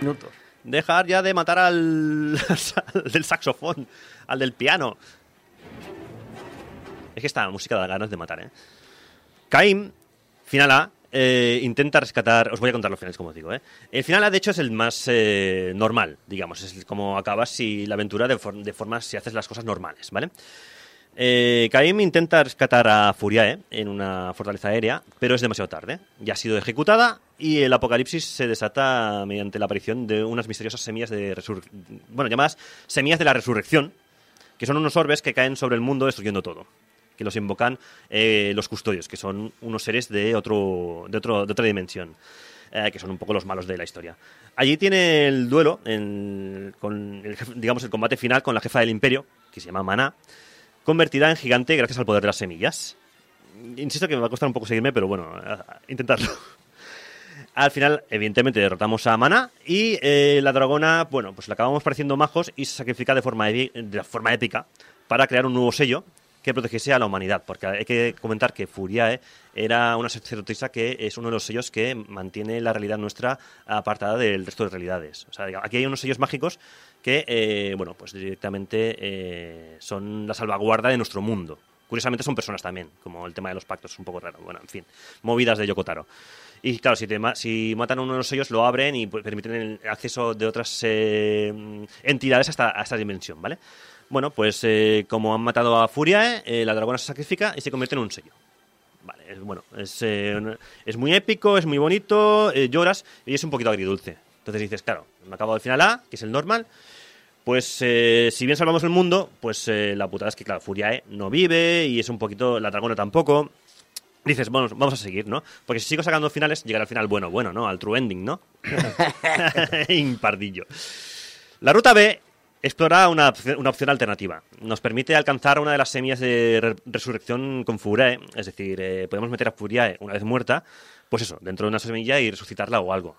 Minutos. Dejar ya de matar al, al del saxofón, al del piano. Es que esta música da ganas de matar, ¿eh? Caim, final A, eh, intenta rescatar. Os voy a contar los finales, como os digo. ¿eh? El final, de hecho, es el más eh, normal, digamos. Es como acabas si la aventura de, for- de forma si haces las cosas normales, ¿vale? Eh, Caim intenta rescatar a Furiae en una fortaleza aérea, pero es demasiado tarde. Ya ha sido ejecutada y el apocalipsis se desata mediante la aparición de unas misteriosas semillas de. Bueno, llamadas semillas de la resurrección, que son unos orbes que caen sobre el mundo destruyendo todo. Que los invocan eh, los custodios, que son unos seres de, otro, de, otro, de otra dimensión. eh, que son un poco los malos de la historia. Allí tiene el duelo, con el digamos el combate final con la jefa del imperio, que se llama Maná, convertida en gigante gracias al poder de las semillas. Insisto que me va a costar un poco seguirme, pero bueno, intentarlo. Al final, evidentemente, derrotamos a Mana y eh, la dragona, bueno, pues la acabamos pareciendo majos y se sacrifica de forma, de forma épica para crear un nuevo sello que protegiese a la humanidad. Porque hay que comentar que Furiae era una sacerdotisa que es uno de los sellos que mantiene la realidad nuestra apartada del resto de realidades. O sea, aquí hay unos sellos mágicos que, eh, bueno, pues directamente eh, son la salvaguarda de nuestro mundo. Curiosamente son personas también, como el tema de los pactos es un poco raro. Bueno, en fin, movidas de Yokotaro. Y claro, si, te ma- si matan a uno de los sellos, lo abren y pues, permiten el acceso de otras eh, entidades hasta a esta dimensión, ¿vale? Bueno, pues eh, como han matado a Furiae, eh, la dragona se sacrifica y se convierte en un sello. Vale, es, bueno, es, eh, es muy épico, es muy bonito, eh, lloras y es un poquito agridulce. Entonces dices, claro, me acabo del final A, que es el normal. Pues si bien salvamos el mundo, pues la putada es que, claro, Furiae no vive y es un poquito, la dragona tampoco. Dices, bueno, vamos a seguir, ¿no? Porque si sigo sacando finales, llegará al final bueno, bueno, ¿no? Al true ending, ¿no? Impardillo. La ruta B explora una, opción- alternativa. Nos permite alcanzar una de las semillas de re- resurrección con Furiae, es decir, eh, podemos meter a Furiae una vez muerta, pues eso, dentro de una semilla y resucitarla o algo.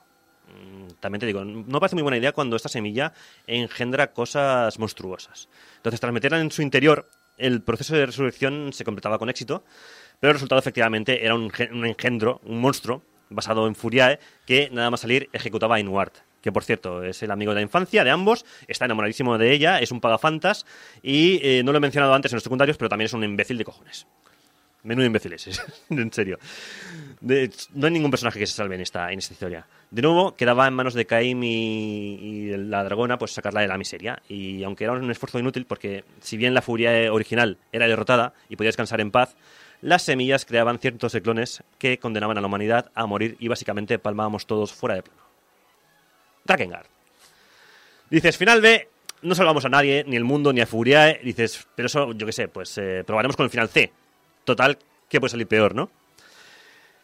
Mm, También te digo, no parece muy buena idea cuando esta semilla engendra cosas monstruosas. Entonces, tras meterla en su interior, el proceso de resurrección se completaba con éxito, pero el resultado efectivamente era un engendro, un monstruo, basado en Furiae, que nada más salir ejecutaba a Inuart, que por cierto es el amigo de la infancia de ambos, está enamoradísimo de ella, es un pagafantas y eh, no lo he mencionado antes en los secundarios, pero también es un imbécil de cojones. Menudo imbécil es, en serio. No hay ningún personaje que se salve en esta, en esta historia. De nuevo, quedaba en manos de Caim y, y la dragona pues sacarla de la miseria. Y aunque era un esfuerzo inútil, porque si bien la furia original era derrotada y podía descansar en paz, las semillas creaban ciertos ciclones que condenaban a la humanidad a morir y básicamente palmábamos todos fuera de plano. Drakengard. Dices, final B, no salvamos a nadie, ni el mundo, ni a Furiae. Dices, pero eso, yo qué sé, pues eh, probaremos con el final C. Total, que puede salir peor, ¿no?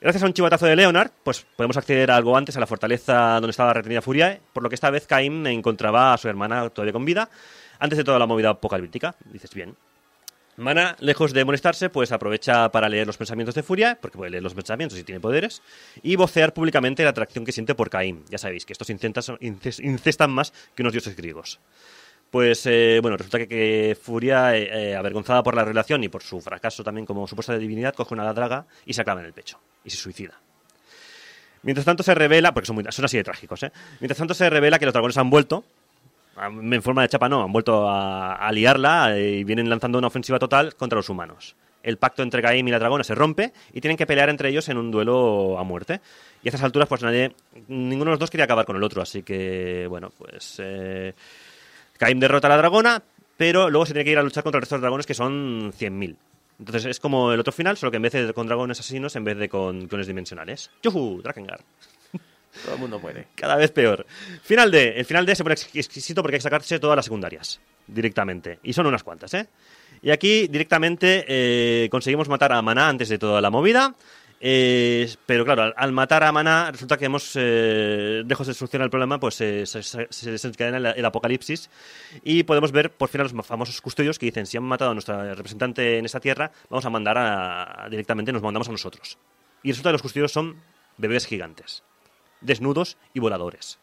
Gracias a un chivatazo de Leonard, pues podemos acceder algo antes a la fortaleza donde estaba retenida Furiae, por lo que esta vez Caim encontraba a su hermana todavía con vida, antes de toda la movida apocalíptica. Dices, bien. Mana, lejos de molestarse, pues aprovecha para leer los pensamientos de Furia, porque puede leer los pensamientos y tiene poderes, y vocear públicamente la atracción que siente por Caim. Ya sabéis que estos incentas- inces- incestan más que unos dioses griegos. Pues eh, bueno, resulta que, Furia, eh, eh, avergonzada por la relación y por su fracaso también como supuesta divinidad, coge una draga y se clava en el pecho y se suicida. Mientras tanto se revela, porque son, muy- son así de trágicos, ¿eh? Mientras tanto se revela que los dragones han vuelto, en forma de chapa no, han vuelto a, a liarla eh, y vienen lanzando una ofensiva total contra los humanos. El pacto entre Caim y la dragona se rompe y tienen que pelear entre ellos en un duelo a muerte. Y a estas alturas, pues nadie, ninguno de los dos quería acabar con el otro, así que, bueno, pues eh, Caim derrota a la dragona, pero luego se tiene que ir a luchar contra el resto de dragones que son 100.000. Entonces es como el otro final, solo que en vez de con dragones asesinos, en vez de con clones dimensionales. ¡Yuhu! Drakengard. Todo el mundo muere. Cada vez peor. Final D. El final D se pone ex- exquisito porque hay que sacarse todas las secundarias directamente. Y son unas cuantas, ¿eh? Y aquí directamente eh, conseguimos matar a Maná antes de toda la movida. eh, pero claro, al, matar a Maná resulta que hemos, eh, de solucionar el problema, pues eh, se, se- se desencadena el, apocalipsis y podemos ver por fin a los famosos custodios que dicen si han matado a nuestra representante en esta tierra, vamos a mandar a- directamente, nos mandamos a nosotros. Y resulta que los custodios son bebés gigantes desnudos y voladores.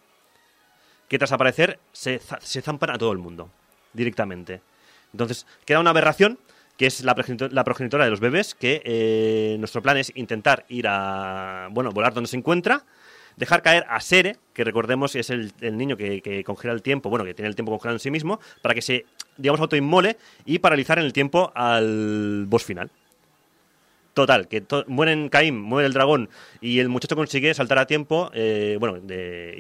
Que tras aparecer se, se zampan a todo el mundo, directamente. Entonces, queda una aberración, que es la, progenitor- la progenitora de los bebés, que eh, nuestro plan es intentar ir a, bueno, volar donde se encuentra, dejar caer a Sere, que recordemos es el, el niño que, que congela el tiempo, bueno, que tiene el tiempo congelado en sí mismo, para que se, digamos, autoinmole y paralizar en el tiempo al boss final. Total, que to- mueren Caín, muere el dragón y el muchacho consigue saltar a tiempo, eh, bueno, de,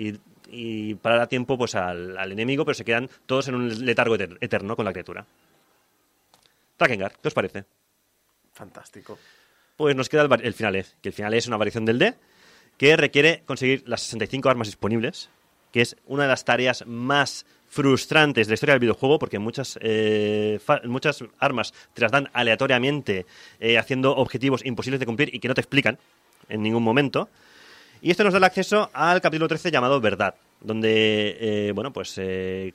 y, y parar a tiempo pues al, al enemigo, pero se quedan todos en un letargo eter- eterno con la criatura. Drakengard, ¿qué os parece? Fantástico. Pues nos queda el, el final E, que el final E es una variación del D que requiere conseguir las 65 armas disponibles, que es una de las tareas más frustrantes de la historia del videojuego, porque muchas, eh, muchas armas te las dan aleatoriamente, eh, haciendo objetivos imposibles de cumplir y que no te explican en ningún momento. Y esto nos da el acceso al capítulo 13 llamado Verdad, donde, eh, bueno, pues eh,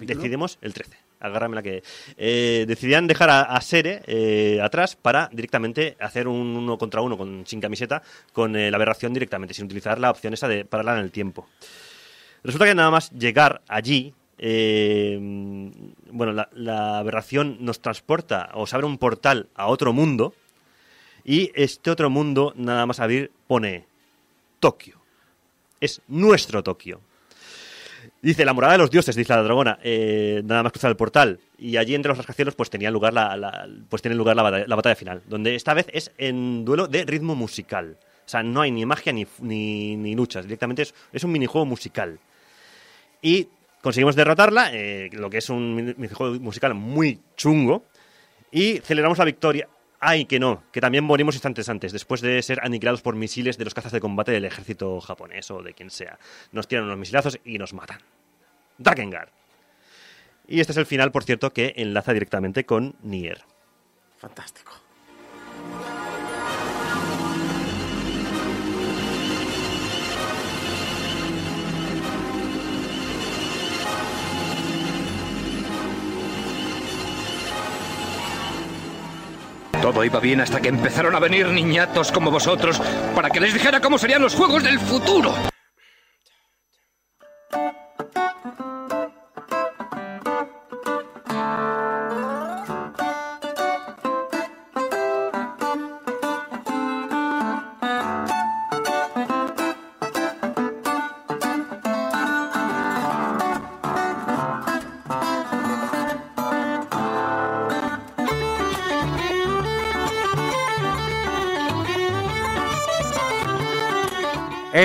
decidimos el 13. Agárrame la que. Eh, decidían dejar a, a Sere atrás para directamente hacer un uno contra uno con, sin camiseta con la aberración directamente, sin utilizar la opción esa de pararla en el tiempo. Resulta que nada más llegar allí, eh, bueno, la, aberración nos transporta o se abre un portal a otro mundo y este otro mundo, nada más abrir, pone Tokio. Es nuestro Tokio. Dice, la morada de los dioses, dice la dragona, eh, nada más cruzar el portal. Y allí entre los rascacielos pues tenía lugar la, pues tiene lugar la batalla, la batalla final, donde esta vez es en duelo de ritmo musical. O sea, no hay ni magia ni, ni, ni luchas, directamente es, es un minijuego musical. Y conseguimos derrotarla, eh, lo que es un minijuego musical muy chungo, y celebramos la victoria. Ay, que no, que también morimos instantes antes, después de ser aniquilados por misiles de los cazas de combate del ejército japonés o de quien sea. Nos tiran unos misilazos y nos matan. Drakengard. Y este es el final, por cierto, que enlaza directamente con Nier. Fantástico. Todo iba bien hasta que empezaron a venir niñatos como vosotros para que les dijera cómo serían los juegos del futuro.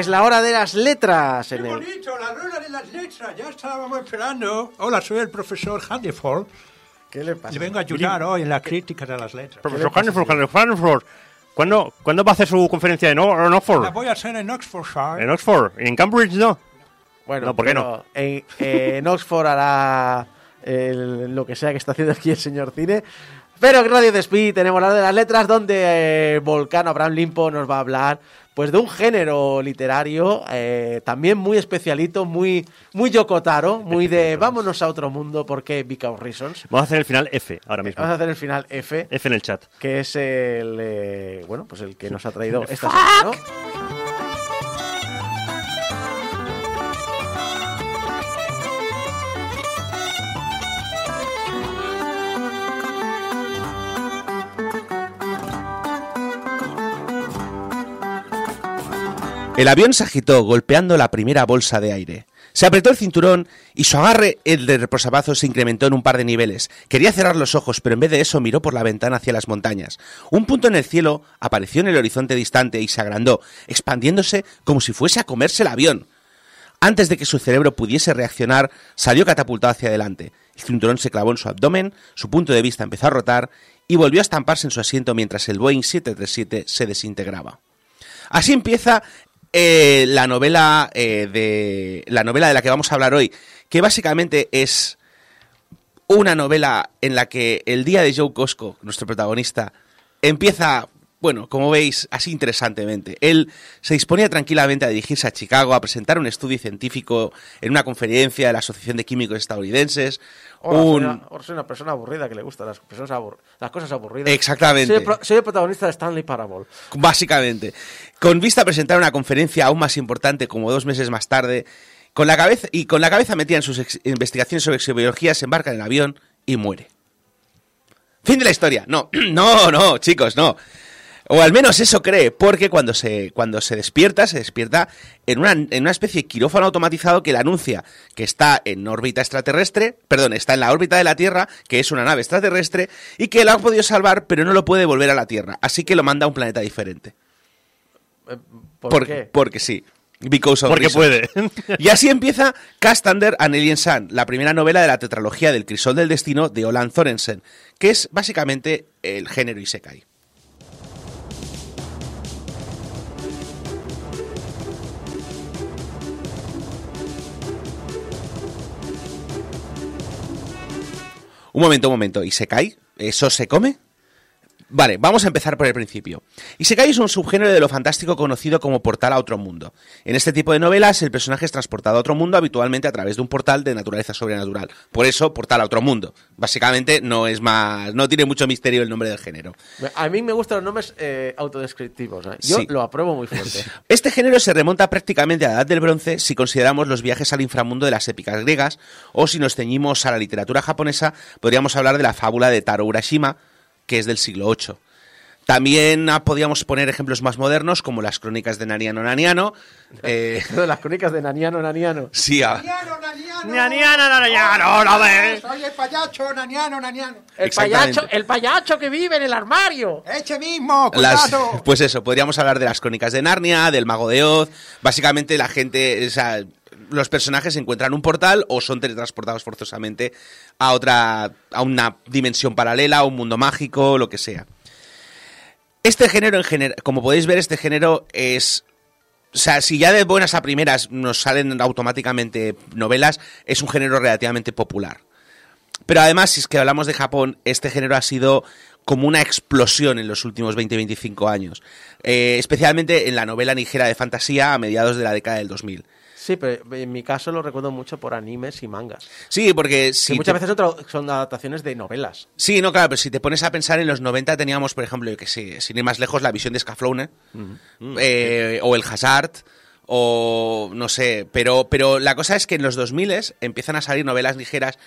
Es la hora de las letras en el... bonito, la rueda de las letras, ya estábamos esperando. Hola, soy el profesor Handeford. ¿Qué le pasa? Le vengo a ayudar hoy en la crítica de las letras. Profesor Hanford, Hanford, ¿cuándo, ¿cuándo va a hacer su conferencia en, O- en La Oxford? voy a hacer en Oxfordshire. En Oxford, en Cambridge no. Bueno, No, ¿por qué pero En, en Oxford hará el- lo que sea que está haciendo aquí el señor Cine. Pero en Radio Despí tenemos la hora de las letras donde eh, Volcano Abraham Limpo nos va a hablar pues de un género literario eh, también muy especialito, muy muy yokotaro, muy de vámonos a otro mundo porque because reasons. Vamos a hacer el final F ahora mismo. Vamos a hacer el final F, F en el chat. que es el eh, bueno, pues el que nos ha traído esta semana, ¿no? El avión se agitó golpeando la primera bolsa de aire. Se apretó el cinturón y su agarre, el de reposabazos, se incrementó en un par de niveles. Quería cerrar los ojos, pero en vez de eso miró por la ventana hacia las montañas. Un punto en el cielo apareció en el horizonte distante y se agrandó, expandiéndose como si fuese a comerse el avión. Antes de que su cerebro pudiese reaccionar, salió catapultado hacia adelante. El cinturón se clavó en su abdomen, su punto de vista empezó a rotar y volvió a estamparse en su asiento mientras el Boeing 737 se desintegraba. Así empieza eh, la novela eh, de la novela de la que vamos a hablar hoy, que básicamente es una novela en la que el día de Joe Cosco, nuestro protagonista, empieza, bueno, como veis, así interesantemente. Él se disponía tranquilamente a dirigirse a Chicago a presentar un estudio científico en una conferencia de la Asociación de Químicos Estadounidenses. Ahora soy, un- una, soy una persona aburrida que le gustan las, personas abur- las cosas aburridas. Exactamente. Soy el, pro- soy el protagonista de Stanley Parable. Básicamente. Con vista a presentar una conferencia aún más importante como dos meses más tarde, con la cabeza, y con la cabeza metida en sus ex- investigaciones sobre exobiología, se embarca en el avión y muere. Fin de la historia. No, no, no, chicos, no. O al menos eso cree, porque cuando se, cuando se despierta, se despierta en una, en una especie de quirófano automatizado que le anuncia que está en órbita extraterrestre, perdón, está en la órbita de la Tierra, que es una nave extraterrestre, y que lo ha podido salvar, pero no lo puede volver a la Tierra. Así que lo manda a un planeta diferente. ¿Por, Por- qué? Porque sí. Because of Porque reasons. puede. Y así empieza Cast Under an Alien Sun, la primera novela de la tetralogía del Crisol del Destino de Olan Thorensen, que es básicamente el género Isekai. Un momento, un momento. ¿Isekai? ¿Eso se come? Vale, vamos a empezar por el principio. Isekai es un subgénero de lo fantástico conocido como portal a otro mundo. En este tipo de novelas, el personaje es transportado a otro mundo habitualmente a través de un portal de naturaleza sobrenatural. Por eso, portal a otro mundo. Básicamente, no es más, no tiene mucho misterio el nombre del género. A mí me gustan los nombres eh, autodescriptivos. ¿eh? Yo Sí. lo apruebo muy fuerte. Este género se remonta prácticamente a la Edad del Bronce si consideramos los viajes al inframundo de las épicas griegas, o si nos ceñimos a la literatura japonesa, podríamos hablar de la fábula de Taro Urashima, que es del siglo VIII. También ah, podríamos poner ejemplos más modernos, como las crónicas de Naniano Naniano. eh, De las crónicas de Naniano Naniano. sí, a- Naniano, naniano. Naniano, naniano, no ves. Soy el payacho, naniano, naniano. El payacho, el payacho que vive en el armario. Eche mismo, las- cuidado. pues eso, podríamos hablar de las crónicas de Narnia, del mago de Oz. Básicamente la gente, o sea, los personajes encuentran un portal o son teletransportados forzosamente a otra, a una dimensión paralela, a un mundo mágico, lo que sea. Este género, en gener- como podéis ver, este género es o sea, si ya de buenas a primeras nos salen automáticamente novelas, es un género relativamente popular. Pero además, si es que hablamos de Japón, este género ha sido como una explosión en los últimos 20-25 años. Eh, especialmente en la novela ligera de fantasía a mediados de la década del 2000. Sí, pero en mi caso lo recuerdo mucho por animes y mangas. Sí, porque que si muchas te- veces son, adaptaciones de novelas. Sí, no, claro, pero si te pones a pensar en los 90 teníamos, por ejemplo, yo que sé, sin ir más lejos, la visión de Scaflowne, eh, o el Hazard, o no sé, pero, pero la cosa es que en los 2000 empiezan a salir novelas ligeras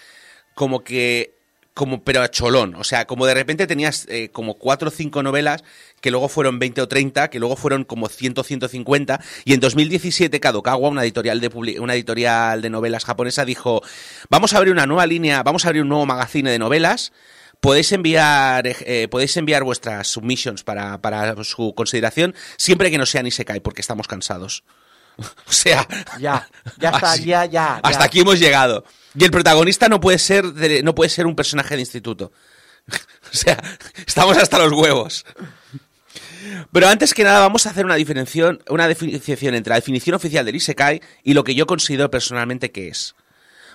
como que como pero a cholón, o sea, como de repente tenías eh, como cuatro o cinco novelas que luego fueron 20 o 30, que luego fueron como 100 o 150 y en 2017 Kadokawa, una editorial de una editorial de novelas japonesa dijo, "Vamos a abrir una nueva línea, vamos a abrir un nuevo magazine de novelas Podéis enviar, eh, podéis enviar vuestras submissions para, para su consideración siempre que no sean Isekai, porque estamos cansados. o sea, Ya, ya está, así- ya, ya. hasta ya. aquí hemos llegado. Y el protagonista no puede ser, no puede ser un personaje de instituto. o sea, estamos hasta los huevos. Pero antes que nada vamos a hacer una diferenciación, una diferenciación entre la definición oficial del Isekai y lo que yo considero personalmente que es.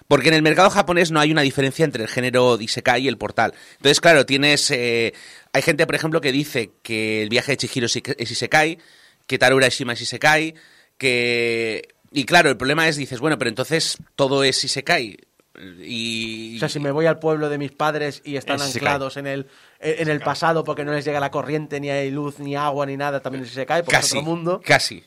Porque en el mercado japonés no hay una diferencia entre el género de Isekai y el portal. Entonces, claro, tienes... eh, hay gente, por ejemplo, que dice que el viaje de Chihiro es Isekai, que Taru Urashima es Isekai, que... Y claro, el problema es, dices, bueno, pero entonces todo es Isekai. Y... O sea, si me voy al pueblo de mis padres y están Es Isekai. anclados en el, en el pasado porque no les llega la corriente, ni hay luz, ni agua, ni nada, también se cae porque es casi, otro mundo. Casi.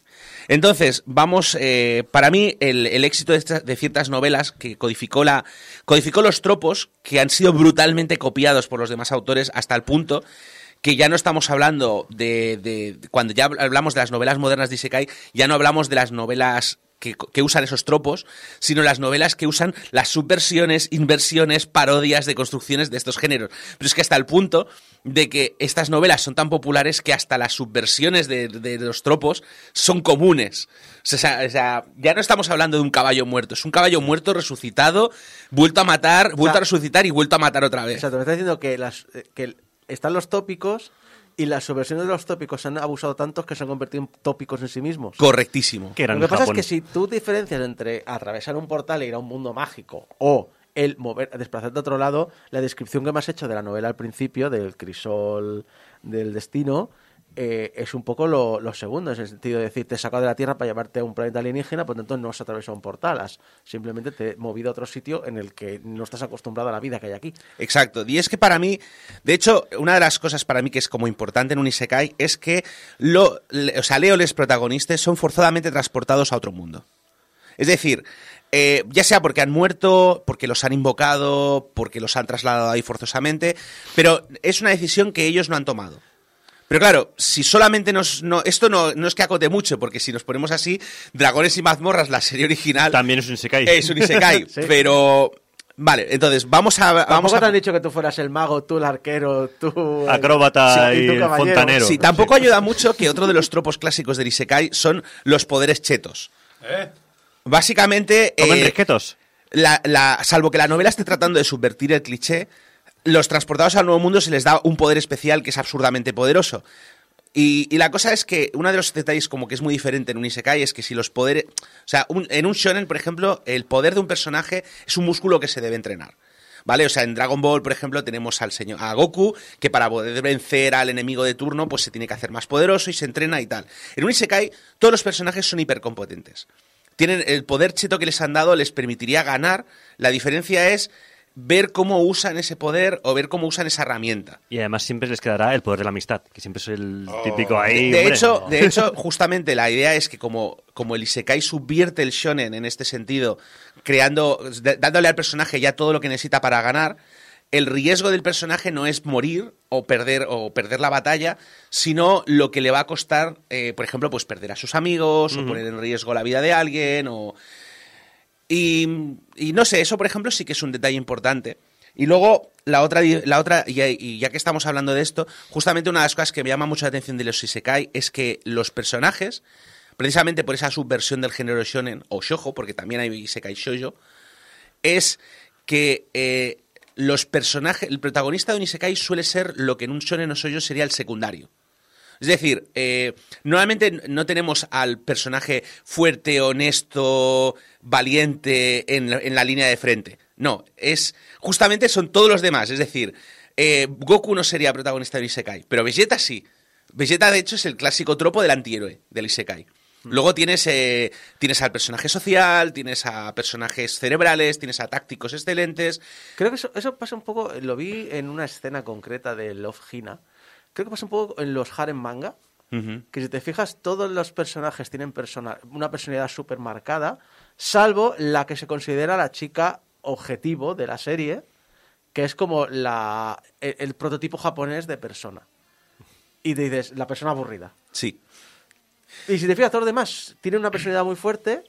Entonces, vamos, eh, para mí el, el éxito de, estas- de ciertas novelas que codificó, la, codificó los tropos que han sido brutalmente copiados por los demás autores hasta el punto que ya no estamos hablando de, de- cuando ya hablamos de las novelas modernas de Isekai, ya no hablamos de las novelas que, que usan esos tropos, sino las novelas que usan las subversiones, inversiones, parodias de construcciones de estos géneros. Pero es que hasta el punto de que estas novelas son tan populares que hasta las subversiones de, de los tropos son comunes. O sea, o sea, ya no estamos hablando de un caballo muerto, es un caballo muerto resucitado, vuelto a matar, vuelto sea, a resucitar y vuelto a matar otra O vez. sea, te me estás diciendo que, las, eh, que están los tópicos y las subversiones de los tópicos se han abusado tantos que se han convertido en tópicos en sí mismos. Correctísimo. Que eran Lo que pasa Japón. es que si tú diferencias entre atravesar un portal e ir a un mundo mágico o el mover, desplazarte a otro lado, la descripción que me has hecho de la novela al principio, del crisol del destino, eh, es un poco lo, lo segundo, en el sentido de decir, te he sacado de la Tierra para llevarte a un planeta alienígena, por tanto no has atravesado un portal, has simplemente te he movido a otro sitio en el que no estás acostumbrado a la vida que hay aquí. Exacto. Y es que para mí, de hecho, una de las cosas para mí que es como importante en un Isekai es que lo, o sea, Leo, los protagonistas son forzadamente transportados a otro mundo. Es decir, eh, ya sea porque han muerto, porque los han invocado, porque los han trasladado ahí forzosamente, pero es una decisión que ellos no han tomado. Pero claro, si solamente nos... No, esto no, no es que acote mucho, porque si nos ponemos así, Dragones y mazmorras, la serie original... También es un Isekai. Es un Isekai, Sí. pero... Vale, entonces vamos a... Vamos Tampoco a te han dicho que tú fueras el mago, tú el arquero, tú... el- Acróbata Sí, y tú fontanero. Sí, tampoco ayuda mucho que otro de los tropos clásicos del Isekai son los poderes chetos. Básicamente... ¿Comen eh, la, la- salvo que la novela esté tratando de subvertir el cliché, los transportados al nuevo mundo se les da un poder especial que es absurdamente poderoso. Y, la cosa es que uno de los detalles como que es muy diferente en un Isekai es que si los poderes... O sea, un- en un shonen, por ejemplo, el poder de un personaje es un músculo que se debe entrenar. ¿Vale? O sea, en Dragon Ball, por ejemplo, tenemos al señor a Goku, que para poder vencer al enemigo de turno, pues se tiene que hacer más poderoso y se entrena y tal. En un Isekai, todos los personajes son hipercompetentes. Tienen el poder cheto que les han dado, les permitiría ganar. La diferencia es ver cómo usan ese poder o ver cómo usan esa herramienta. Y además siempre les quedará el poder de la amistad, que siempre es el típico ahí. De hecho, de hecho, justamente la idea es que como, como el Isekai subvierte el shonen en este sentido, creando, dándole al personaje ya todo lo que necesita para ganar, el riesgo del personaje no es morir o perder o perder la batalla, sino lo que le va a costar, eh, por ejemplo, pues perder a sus amigos o poner en riesgo la vida de alguien o y, no sé, eso por ejemplo sí que es un detalle importante. Y luego la otra, la otra y, y ya que estamos hablando de esto, justamente una de las cosas que me llama mucho la atención de los Isekai es que los personajes, precisamente por esa subversión del género shonen o shojo, porque también hay Isekai shoujo, es que eh, los personajes, el protagonista de un Isekai suele ser lo que en un shonen o shoujo sería el secundario. Es decir, eh, normalmente no tenemos al personaje fuerte, honesto, valiente en, la- en la línea de frente. No, es justamente son todos los demás. Es decir, eh, Goku no sería protagonista de Isekai, pero Vegeta sí. Vegeta, de hecho, es el clásico tropo del antihéroe del Isekai. Luego tienes, eh, tienes al personaje social, tienes a personajes cerebrales, tienes a tácticos excelentes. Creo que eso, eso pasa un poco, lo vi en una escena concreta de Love Hina. Creo que pasa un poco en los harem manga, que si te fijas, todos los personajes tienen persona- una personalidad súper marcada, salvo la que se considera la chica objetivo de la serie, que es como la, el, el prototipo japonés de persona. Y te dices, la persona aburrida. Sí. Y si te fijas, todos los demás tienen una personalidad muy fuerte,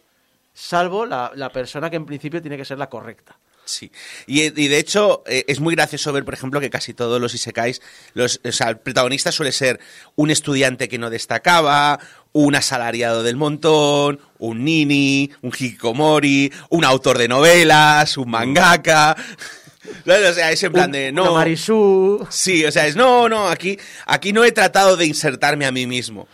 salvo la, la persona que en principio tiene que ser la correcta. Sí. Y, y de hecho, eh, es muy gracioso ver, por ejemplo, que casi todos los isekais, los, o sea, el protagonista suele ser un estudiante que no destacaba, un asalariado del montón, un nini, un hikikomori, un autor de novelas, un mangaka. O sea, es en plan de no. Marisú. Sí, o sea, es no, no, aquí, aquí no he tratado de insertarme a mí mismo.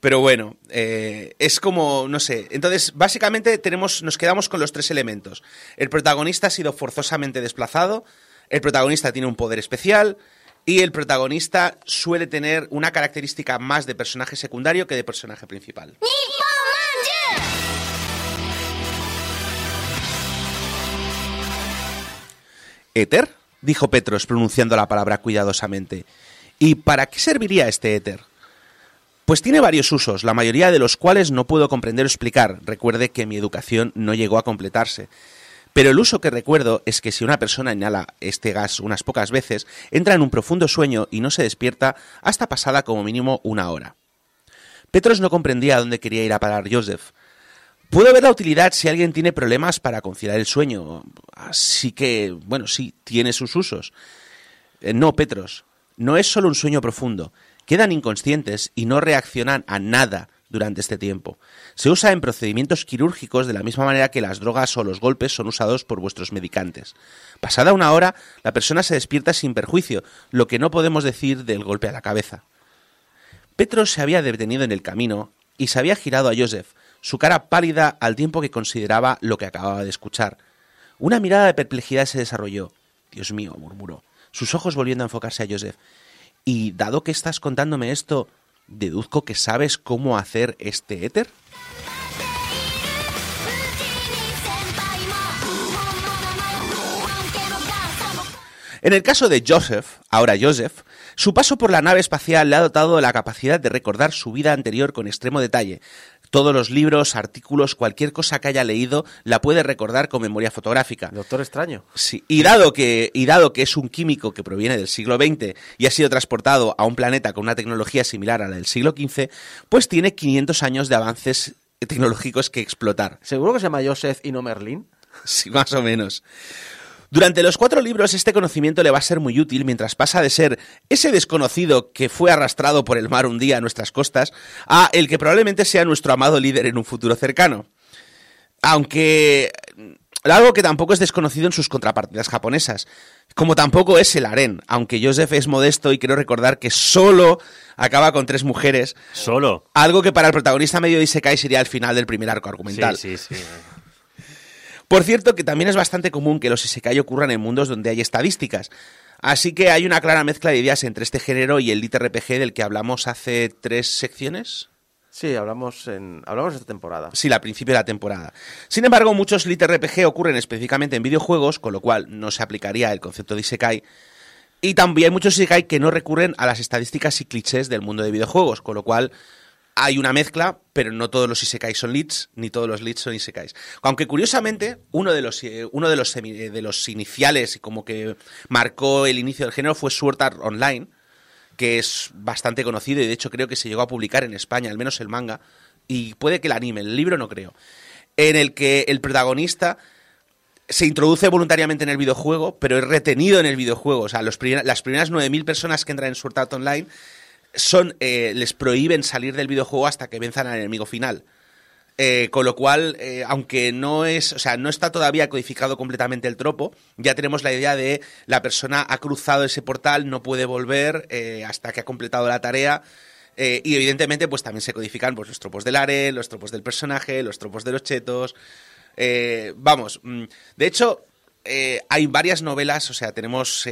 Pero bueno, eh, es como, no sé. Entonces, básicamente tenemos, nos quedamos con los tres elementos. El protagonista ha sido forzosamente desplazado, el protagonista tiene un poder especial y el protagonista suele tener una característica más de personaje secundario que de personaje principal. ¿Éter? dijo Petros, pronunciando la palabra cuidadosamente. ¿Y para qué serviría este éter? Pues tiene varios usos, la mayoría de los cuales no puedo comprender o explicar. Recuerde que mi educación no llegó a completarse. Pero el uso que recuerdo es que si una persona inhala este gas unas pocas veces, entra en un profundo sueño y no se despierta hasta pasada como mínimo una hora. Petros no comprendía a dónde quería ir a parar Joseph. Puedo ver la utilidad si alguien tiene problemas para conciliar el sueño. Así que, bueno, sí, tiene sus usos. Eh, no, Petros, no es solo un sueño profundo. Quedan inconscientes y no reaccionan a nada durante este tiempo. Se usa en procedimientos quirúrgicos de la misma manera que las drogas o los golpes son usados por vuestros medicantes. Pasada una hora, la persona se despierta sin perjuicio, lo que no podemos decir del golpe a la cabeza. Petros se había detenido en el camino y se había girado a Joseph, su cara pálida al tiempo que consideraba lo que acababa de escuchar. Una mirada de perplejidad se desarrolló. Dios mío, murmuró, sus ojos volviendo a enfocarse a Joseph. Y dado que estás contándome esto, deduzco que sabes cómo hacer este éter. En el caso de Joseph, ahora Joseph, su paso por la nave espacial le ha dotado de la capacidad de recordar su vida anterior con extremo detalle, Todos los libros, artículos, cualquier cosa que haya leído, la puede recordar con memoria fotográfica. Doctor Extraño. Sí, y dado que, y dado que es un químico que proviene del siglo XX y ha sido transportado a un planeta con una tecnología similar a la del siglo XV, pues tiene 500 años de avances tecnológicos que explotar. ¿Seguro que se llama Joseph y no Merlin? Sí, más o menos. Durante los cuatro libros este conocimiento le va a ser muy útil mientras pasa de ser ese desconocido que fue arrastrado por el mar un día a nuestras costas a el que probablemente sea nuestro amado líder en un futuro cercano. Aunque algo que tampoco es desconocido en sus contrapartidas japonesas, como tampoco es el harén, aunque Joseph es modesto y quiero recordar que solo acaba con tres mujeres. Solo. Algo que para el protagonista medio Isekai sería el final del primer arco argumental. Sí, sí, sí. Por cierto, que también es bastante común que los Isekai ocurran en mundos donde hay estadísticas. Así que hay una clara mezcla de ideas entre este género y el Lit RPG del que hablamos hace tres secciones. Sí, hablamos en hablamos esta temporada. Sí, al principio de la temporada. Sin embargo, muchos Lit RPG ocurren específicamente en videojuegos, con lo cual no se aplicaría el concepto de Isekai. Y también hay muchos Isekai que no recurren a las estadísticas y clichés del mundo de videojuegos, con lo cual hay una mezcla, pero no todos los Isekai son leads, ni todos los leads son Isekais. Aunque curiosamente, uno de los, eh, uno de los, eh, de los iniciales y como que marcó el inicio del género fue Sword Art Online, que es bastante conocido y de hecho creo que se llegó a publicar en España, al menos el manga, y puede que el anime, el libro no creo, en el que el protagonista se introduce voluntariamente en el videojuego, pero es retenido en el videojuego. O sea, los las primeras 9.000 personas que entran en Sword Art Online son, eh, les prohíben salir del videojuego hasta que venzan al enemigo final. Eh, con lo cual, eh, aunque no es, o sea, no está todavía codificado completamente el tropo, ya tenemos la idea de la persona ha cruzado ese portal, no puede volver hasta que ha completado la tarea. y evidentemente, pues también se codifican pues, los tropos del are, los tropos del personaje, los tropos de los chetos. Vamos, mm, de hecho, hay varias novelas, o sea, tenemos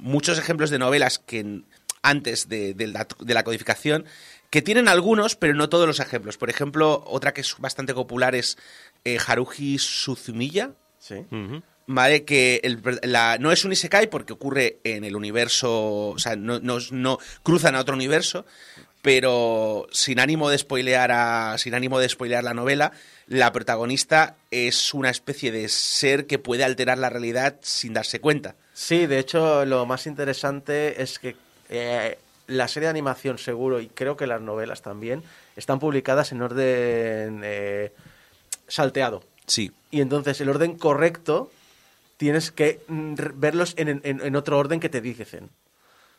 muchos ejemplos de novelas que antes de, de la, de la codificación, que tienen algunos, pero no todos los ejemplos. Por ejemplo, otra que es bastante popular es eh, Haruhi Suzumiya, Sí. Ujú. ¿vale? Que el- la- no es un isekai porque ocurre en el universo, o sea, no, no, no cruzan a otro universo, pero sin ánimo de spoilear a, sin ánimo de spoilear la novela, la protagonista es una especie de ser que puede alterar la realidad sin darse cuenta. Sí, de hecho, lo más interesante es que eh, la serie de animación, seguro, y creo que las novelas también, están publicadas en orden eh, salteado. Sí. Y entonces el orden correcto tienes que mm, verlos en, en- en otro orden que te dicen.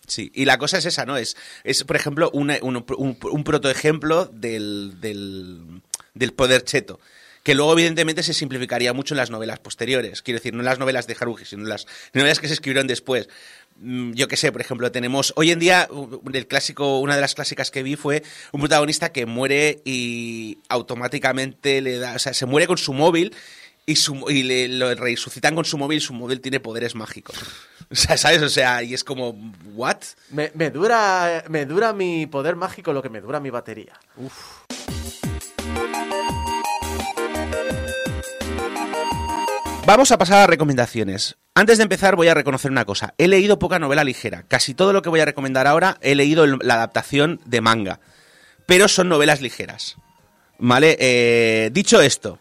Sí, y la cosa es esa, ¿no? Es, es por ejemplo, una- un, un, un protoejemplo del, del, del poder cheto. Que luego, evidentemente, se simplificaría mucho en las novelas posteriores. Quiero decir, no en las novelas de Haruhi, sino en las novelas que se escribieron después. Mm, Yo qué sé, por ejemplo, tenemos. Hoy en día, el clásico, una de las clásicas que vi fue un protagonista que muere y automáticamente le da. O sea, se muere con su móvil y, su, y le, lo resucitan con su móvil y su móvil tiene poderes mágicos. O sea, ¿sabes? O sea, y es como, ¿what? Me, me dura, me dura mi poder mágico lo que me dura mi batería. Vamos a pasar a recomendaciones. Antes de empezar voy a reconocer una cosa. He leído poca novela ligera. Casi todo lo que voy a recomendar ahora he leído la adaptación de manga. Pero son novelas ligeras. ¿Vale? Eh, dicho esto,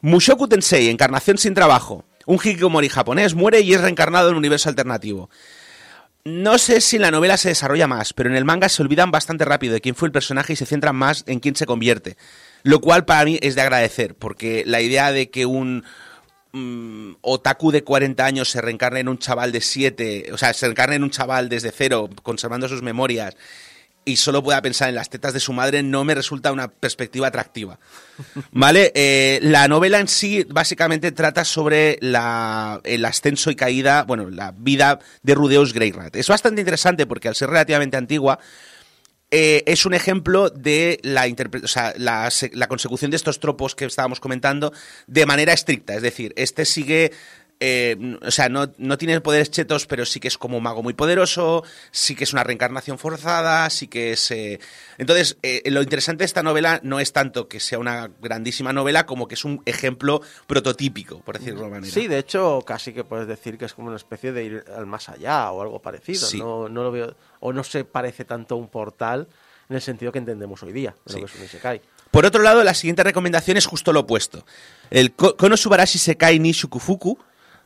Mushoku Tensei, Encarnación sin trabajo. Un hikikomori japonés muere y es reencarnado en un universo alternativo. No sé si en la novela se desarrolla más, pero en el manga se olvidan bastante rápido de quién fue el personaje y se centran más en quién se convierte. Lo cual para mí es de agradecer, porque la idea de que un mm, otaku de 40 años se reencarne en un chaval de 7, o sea, se reencarne en un chaval desde cero, conservando sus memorias, y solo pueda pensar en las tetas de su madre, no me resulta una perspectiva atractiva. ¿Vale? Eh, la novela en sí básicamente trata sobre la- el ascenso y caída, bueno, la vida de Rudeus Greyrat. Es bastante interesante porque al ser relativamente antigua, eh, es un ejemplo de la, o sea, la, la consecución de estos tropos que estábamos comentando de manera estricta. Es decir, este sigue. Eh, o sea, no, no tiene poderes chetos, pero sí que es como un mago muy poderoso, sí que es una reencarnación forzada, sí que es... eh, Entonces, eh, lo interesante de esta novela no es tanto que sea una grandísima novela, como que es un ejemplo prototípico, por decirlo de alguna manera. Sí, de hecho, casi que puedes decir que es como una especie de ir al más allá o algo parecido. Sí. No, no lo veo, o no se parece tanto a un portal en el sentido que entendemos hoy día, de Sí. lo que es un Isekai. Por otro lado, la siguiente recomendación es justo lo opuesto. El Ko- Konosubarashi Sekai ni Shukufuku,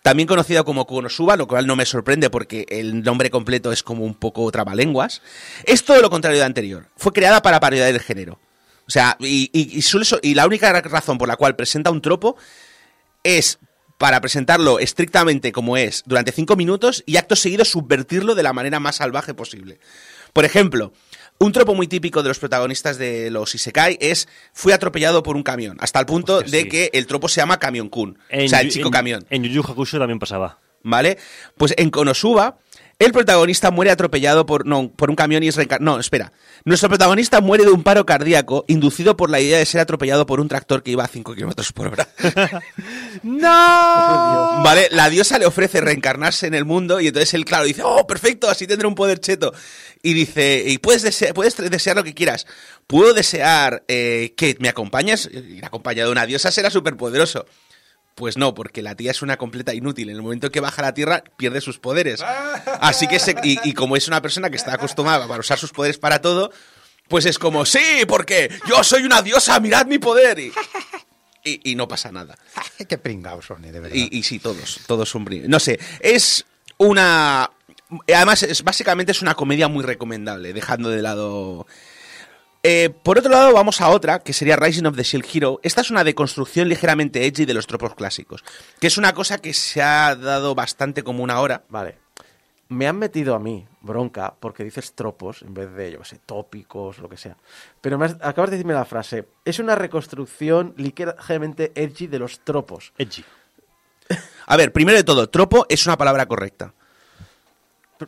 también conocido como Konosuba, lo cual no me sorprende porque el nombre completo es como un poco trabalenguas, es todo lo contrario de anterior. Fue creada para parodiar el género. O sea, y, y la única razón por la cual presenta un tropo es para presentarlo estrictamente como es durante cinco minutos y acto seguido subvertirlo de la manera más salvaje posible. Por ejemplo, un tropo muy típico de los protagonistas de los Isekai es fui atropellado por un camión, hasta el punto Hostia, de sí. que el tropo se llama Camión Kun, o sea, el chico camión. En Yu Yu Hakusho también pasaba. ¿Vale? Pues en Konosuba, el protagonista muere atropellado por, no, por un camión y es reencarnado. No, espera. Nuestro protagonista muere de un paro cardíaco inducido por la idea de ser atropellado por un tractor que iba a 5 kilómetros por hora. ¡No! ¿Vale? La diosa le ofrece reencarnarse en el mundo y entonces él, claro, dice, oh, perfecto, así tendré un poder cheto. Y dice, y puedes, desear, puedes desear lo que quieras. ¿Puedo desear eh, que me acompañes? Ir acompañado de una diosa será superpoderoso. Pues no, porque la tía es una completa inútil. En el momento que baja a la Tierra, pierde sus poderes. Así que, se- y, y como es una persona que está acostumbrada a usar sus poderes para todo, pues es como, sí, porque yo soy una diosa, mirad mi poder. Y, y- y no pasa nada. Qué pringao, Sony, de verdad. Y, y sí, todos, todos son brillantes. No sé, es una... Además, es, básicamente es una comedia muy recomendable, dejando de lado... Eh, por otro lado, vamos a otra, que sería Rising of the Shield Hero. Esta es una deconstrucción ligeramente edgy de los tropos clásicos, que es una cosa que se ha dado bastante común ahora. Vale. Me han metido a mí bronca porque dices tropos en vez de, yo qué sé, tópicos, lo que sea. Pero me has- acabas de decirme la frase. Es una reconstrucción ligeramente edgy de los tropos. Edgy. A ver, primero de todo, tropo es una palabra correcta.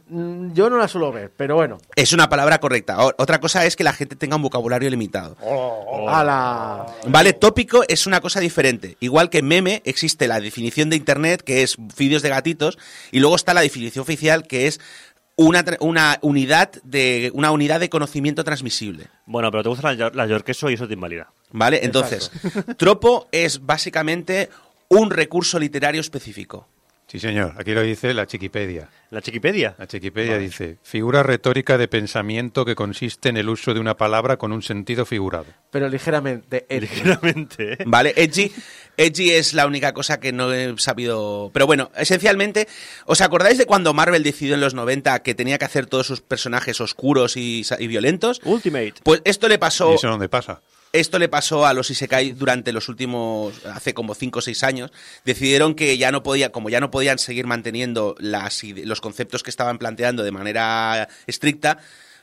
Mm, Yo no la suelo ver, pero bueno. Es una palabra correcta. Otra cosa es que la gente tenga un vocabulario limitado. A la... Vale, tópico es una cosa diferente. Igual que meme existe la definición de internet que es vídeos de gatitos y luego está la definición oficial que es una, tra- una unidad de una unidad de conocimiento transmisible. Bueno, pero te gusta la, la york queso y eso te invalida. ¿Vale? Entonces, tropo es básicamente un recurso literario específico. Sí, señor. Aquí lo dice la Chiquipedia. ¿La Chiquipedia? La Chiquipedia dice, figura retórica de pensamiento que consiste en el uso de una palabra con un sentido figurado. Pero ligeramente edgy. Ligeramente, ¿eh? ¿Vale? Edgy, edgy es la única cosa que no he sabido. Pero bueno, esencialmente, ¿os acordáis de cuando Marvel decidió en los 90 que tenía que hacer todos sus personajes oscuros y, sa- y violentos? Ultimate. Pues esto le pasó. ¿Y eso dónde pasa? Esto le pasó a los Isekai durante los últimos, hace como 5 o 6 años. Decidieron que ya no podía, como ya no podían seguir manteniendo las, los conceptos que estaban planteando de manera estricta,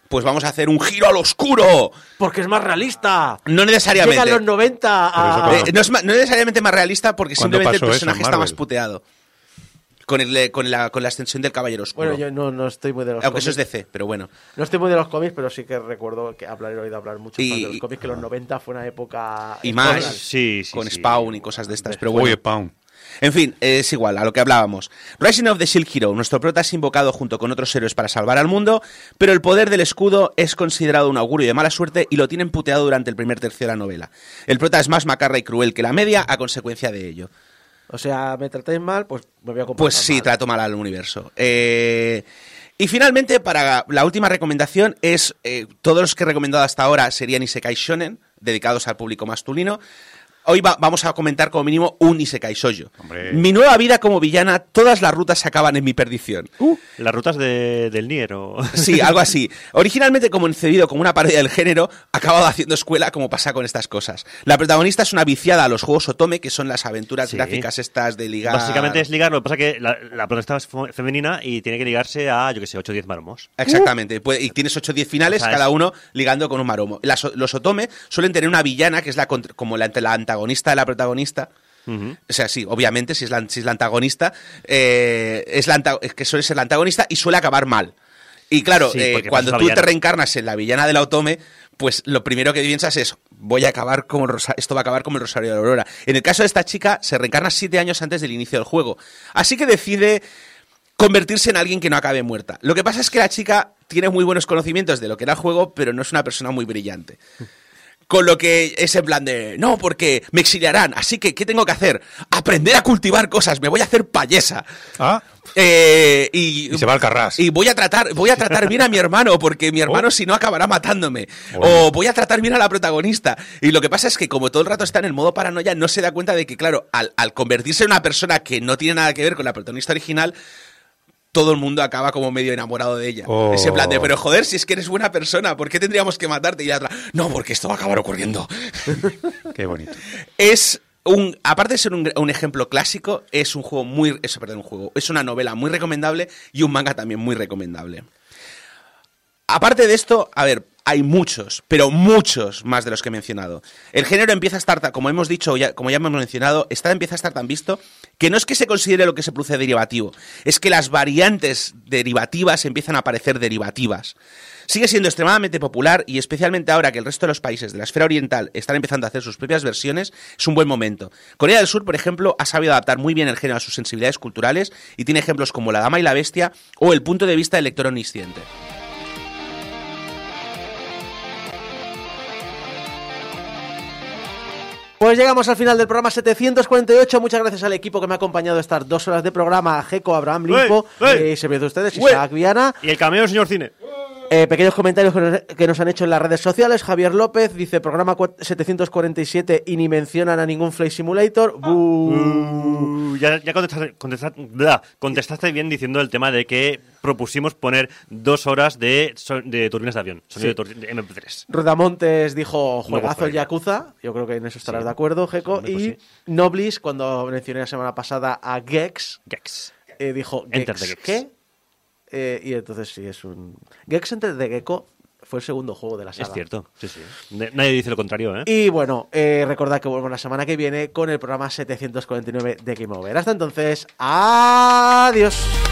pues vamos a hacer un giro al oscuro. Porque es más realista. No necesariamente. Llega a los 90 a... Pero eso Eh, no, es ma- no es necesariamente más realista porque ¿Cuándo simplemente el personaje está más puteado. Con, el, eh, con, la, con la extensión del Caballero Oscuro. Bueno, yo no, no estoy muy de los Aunque eso es. DC, pero bueno. No estoy muy de los cómics, pero sí que recuerdo que hablar, he oído hablar mucho Y- más de los cómics, que los 90 fue una época... Y más. Sí, sí, con sí. Spawn y cosas de estas. Pero bueno. Spawn. En fin, es igual, a lo que hablábamos. Rising of the Shield Hero, nuestro prota es invocado junto con otros héroes para salvar al mundo, pero el poder del escudo es considerado un augurio de mala suerte y lo tienen puteado durante el primer tercio de la novela. El prota es más macarra y cruel que la media a consecuencia de ello. O sea, me tratáis mal, pues me voy a comportar Pues sí, mal. trato mal al universo. Eh, y finalmente, para la última recomendación, es eh, todos los que he recomendado hasta ahora serían Isekai Shonen, dedicados al público masculino. Hoy va- vamos a comentar como mínimo un Isekai. Hombre. Mi nueva vida como villana, todas las rutas acaban en mi perdición. Las rutas de- del Nier o... Sí, algo así. Originalmente como concebido como una parodia del género, acabado haciendo escuela como pasa con estas cosas. La protagonista es una viciada a los juegos Otome, que son las aventuras Sí. gráficas estas de ligar... Básicamente es ligar, lo que pasa que la, la protagonista es fe- femenina y tiene que ligarse a, yo que sé, 8 o 10 maromos. Exactamente, y tienes 8 o 10 finales, O sea, cada es- uno ligando con un maromo. Las- los Otome suelen tener una villana que es la contra- como la, la antagonista de la protagonista. O sea, sí, obviamente, si es la, si es la antagonista, eh, es, la anta- es que suele ser la antagonista y suele acabar mal. Y claro, Sí, eh, cuando tú te reencarnas en la villana de la Otome, pues lo primero que piensas es, voy a acabar como el Rosa- esto va a acabar como el Rosario de Aurora. En el caso de esta chica, se reencarna siete años antes del inicio del juego. Así que decide convertirse en alguien que no acabe muerta. Lo que pasa es que la chica tiene muy buenos conocimientos de lo que era el juego, pero no es una persona muy brillante. Con lo que es en plan de, no, porque me exiliarán, así que, ¿qué tengo que hacer? Aprender a cultivar cosas, me voy a hacer payesa. Ah, Eh, y, y se va al carras. y voy a tratar, voy a tratar bien a mi hermano, porque mi hermano si no acabará matándome. O voy a tratar bien a la protagonista. Y lo que pasa es que como todo el rato está en el modo paranoia, no se da cuenta de que, claro, al, al convertirse en una persona que no tiene nada que ver con la protagonista original, todo el mundo acaba como medio enamorado de ella. Oh. Ese plan de, pero joder, si es que eres buena persona, ¿por qué tendríamos que matarte? Y la otra, no, porque esto va a acabar ocurriendo. Qué bonito. Es un, aparte de ser un, un ejemplo clásico, es un juego muy, eso, perdón, un juego, es una novela muy recomendable y un manga también muy recomendable. Aparte de esto, a ver, hay muchos, pero muchos más de los que he mencionado. El género empieza a estar, ta- como hemos dicho, ya, como ya hemos mencionado, está, empieza a estar tan visto que no es que se considere lo que se produce derivativo, es que las variantes derivativas empiezan a parecer derivativas. Sigue siendo extremadamente popular y especialmente ahora que el resto de los países de la esfera oriental están empezando a hacer sus propias versiones, es un buen momento. Corea del Sur, por ejemplo, ha sabido adaptar muy bien el género a sus sensibilidades culturales y tiene ejemplos como La Dama y la Bestia o el punto de vista del lector omnisciente. Pues llegamos al final del programa 748. Muchas gracias al equipo que me ha acompañado estas dos horas de programa. A Jeco, Abraham Limpo, eh, de ustedes. Isaac Viana. Y el cameo señor Cine. Eh, pequeños comentarios que nos, que nos han hecho en las redes sociales. Javier López dice: programa cua- 747 y ni mencionan a ningún Flight Simulator. Buh. Uh, ya ya contestaste, contestaste- bien diciendo el tema de que propusimos poner dos horas de, de turbinas de avión, sonido de, tur- de MP3. Rudamontes dijo juegazo el. Yakuza. Yo creo que en eso estarás Sí. de acuerdo, Jeco. Y pues sí. Noblis, cuando mencioné la semana pasada a Gex, Gex. eh, dijo Gex. ¿Qué? Eh, y entonces sí, es un. Gex Enter the Gecko fue el segundo juego de la saga. Es cierto, sí, sí. Nadie dice lo contrario, ¿eh? Y bueno, eh, recordad que vuelvo la semana que viene con el programa 749 de Game Over. Hasta entonces, adiós.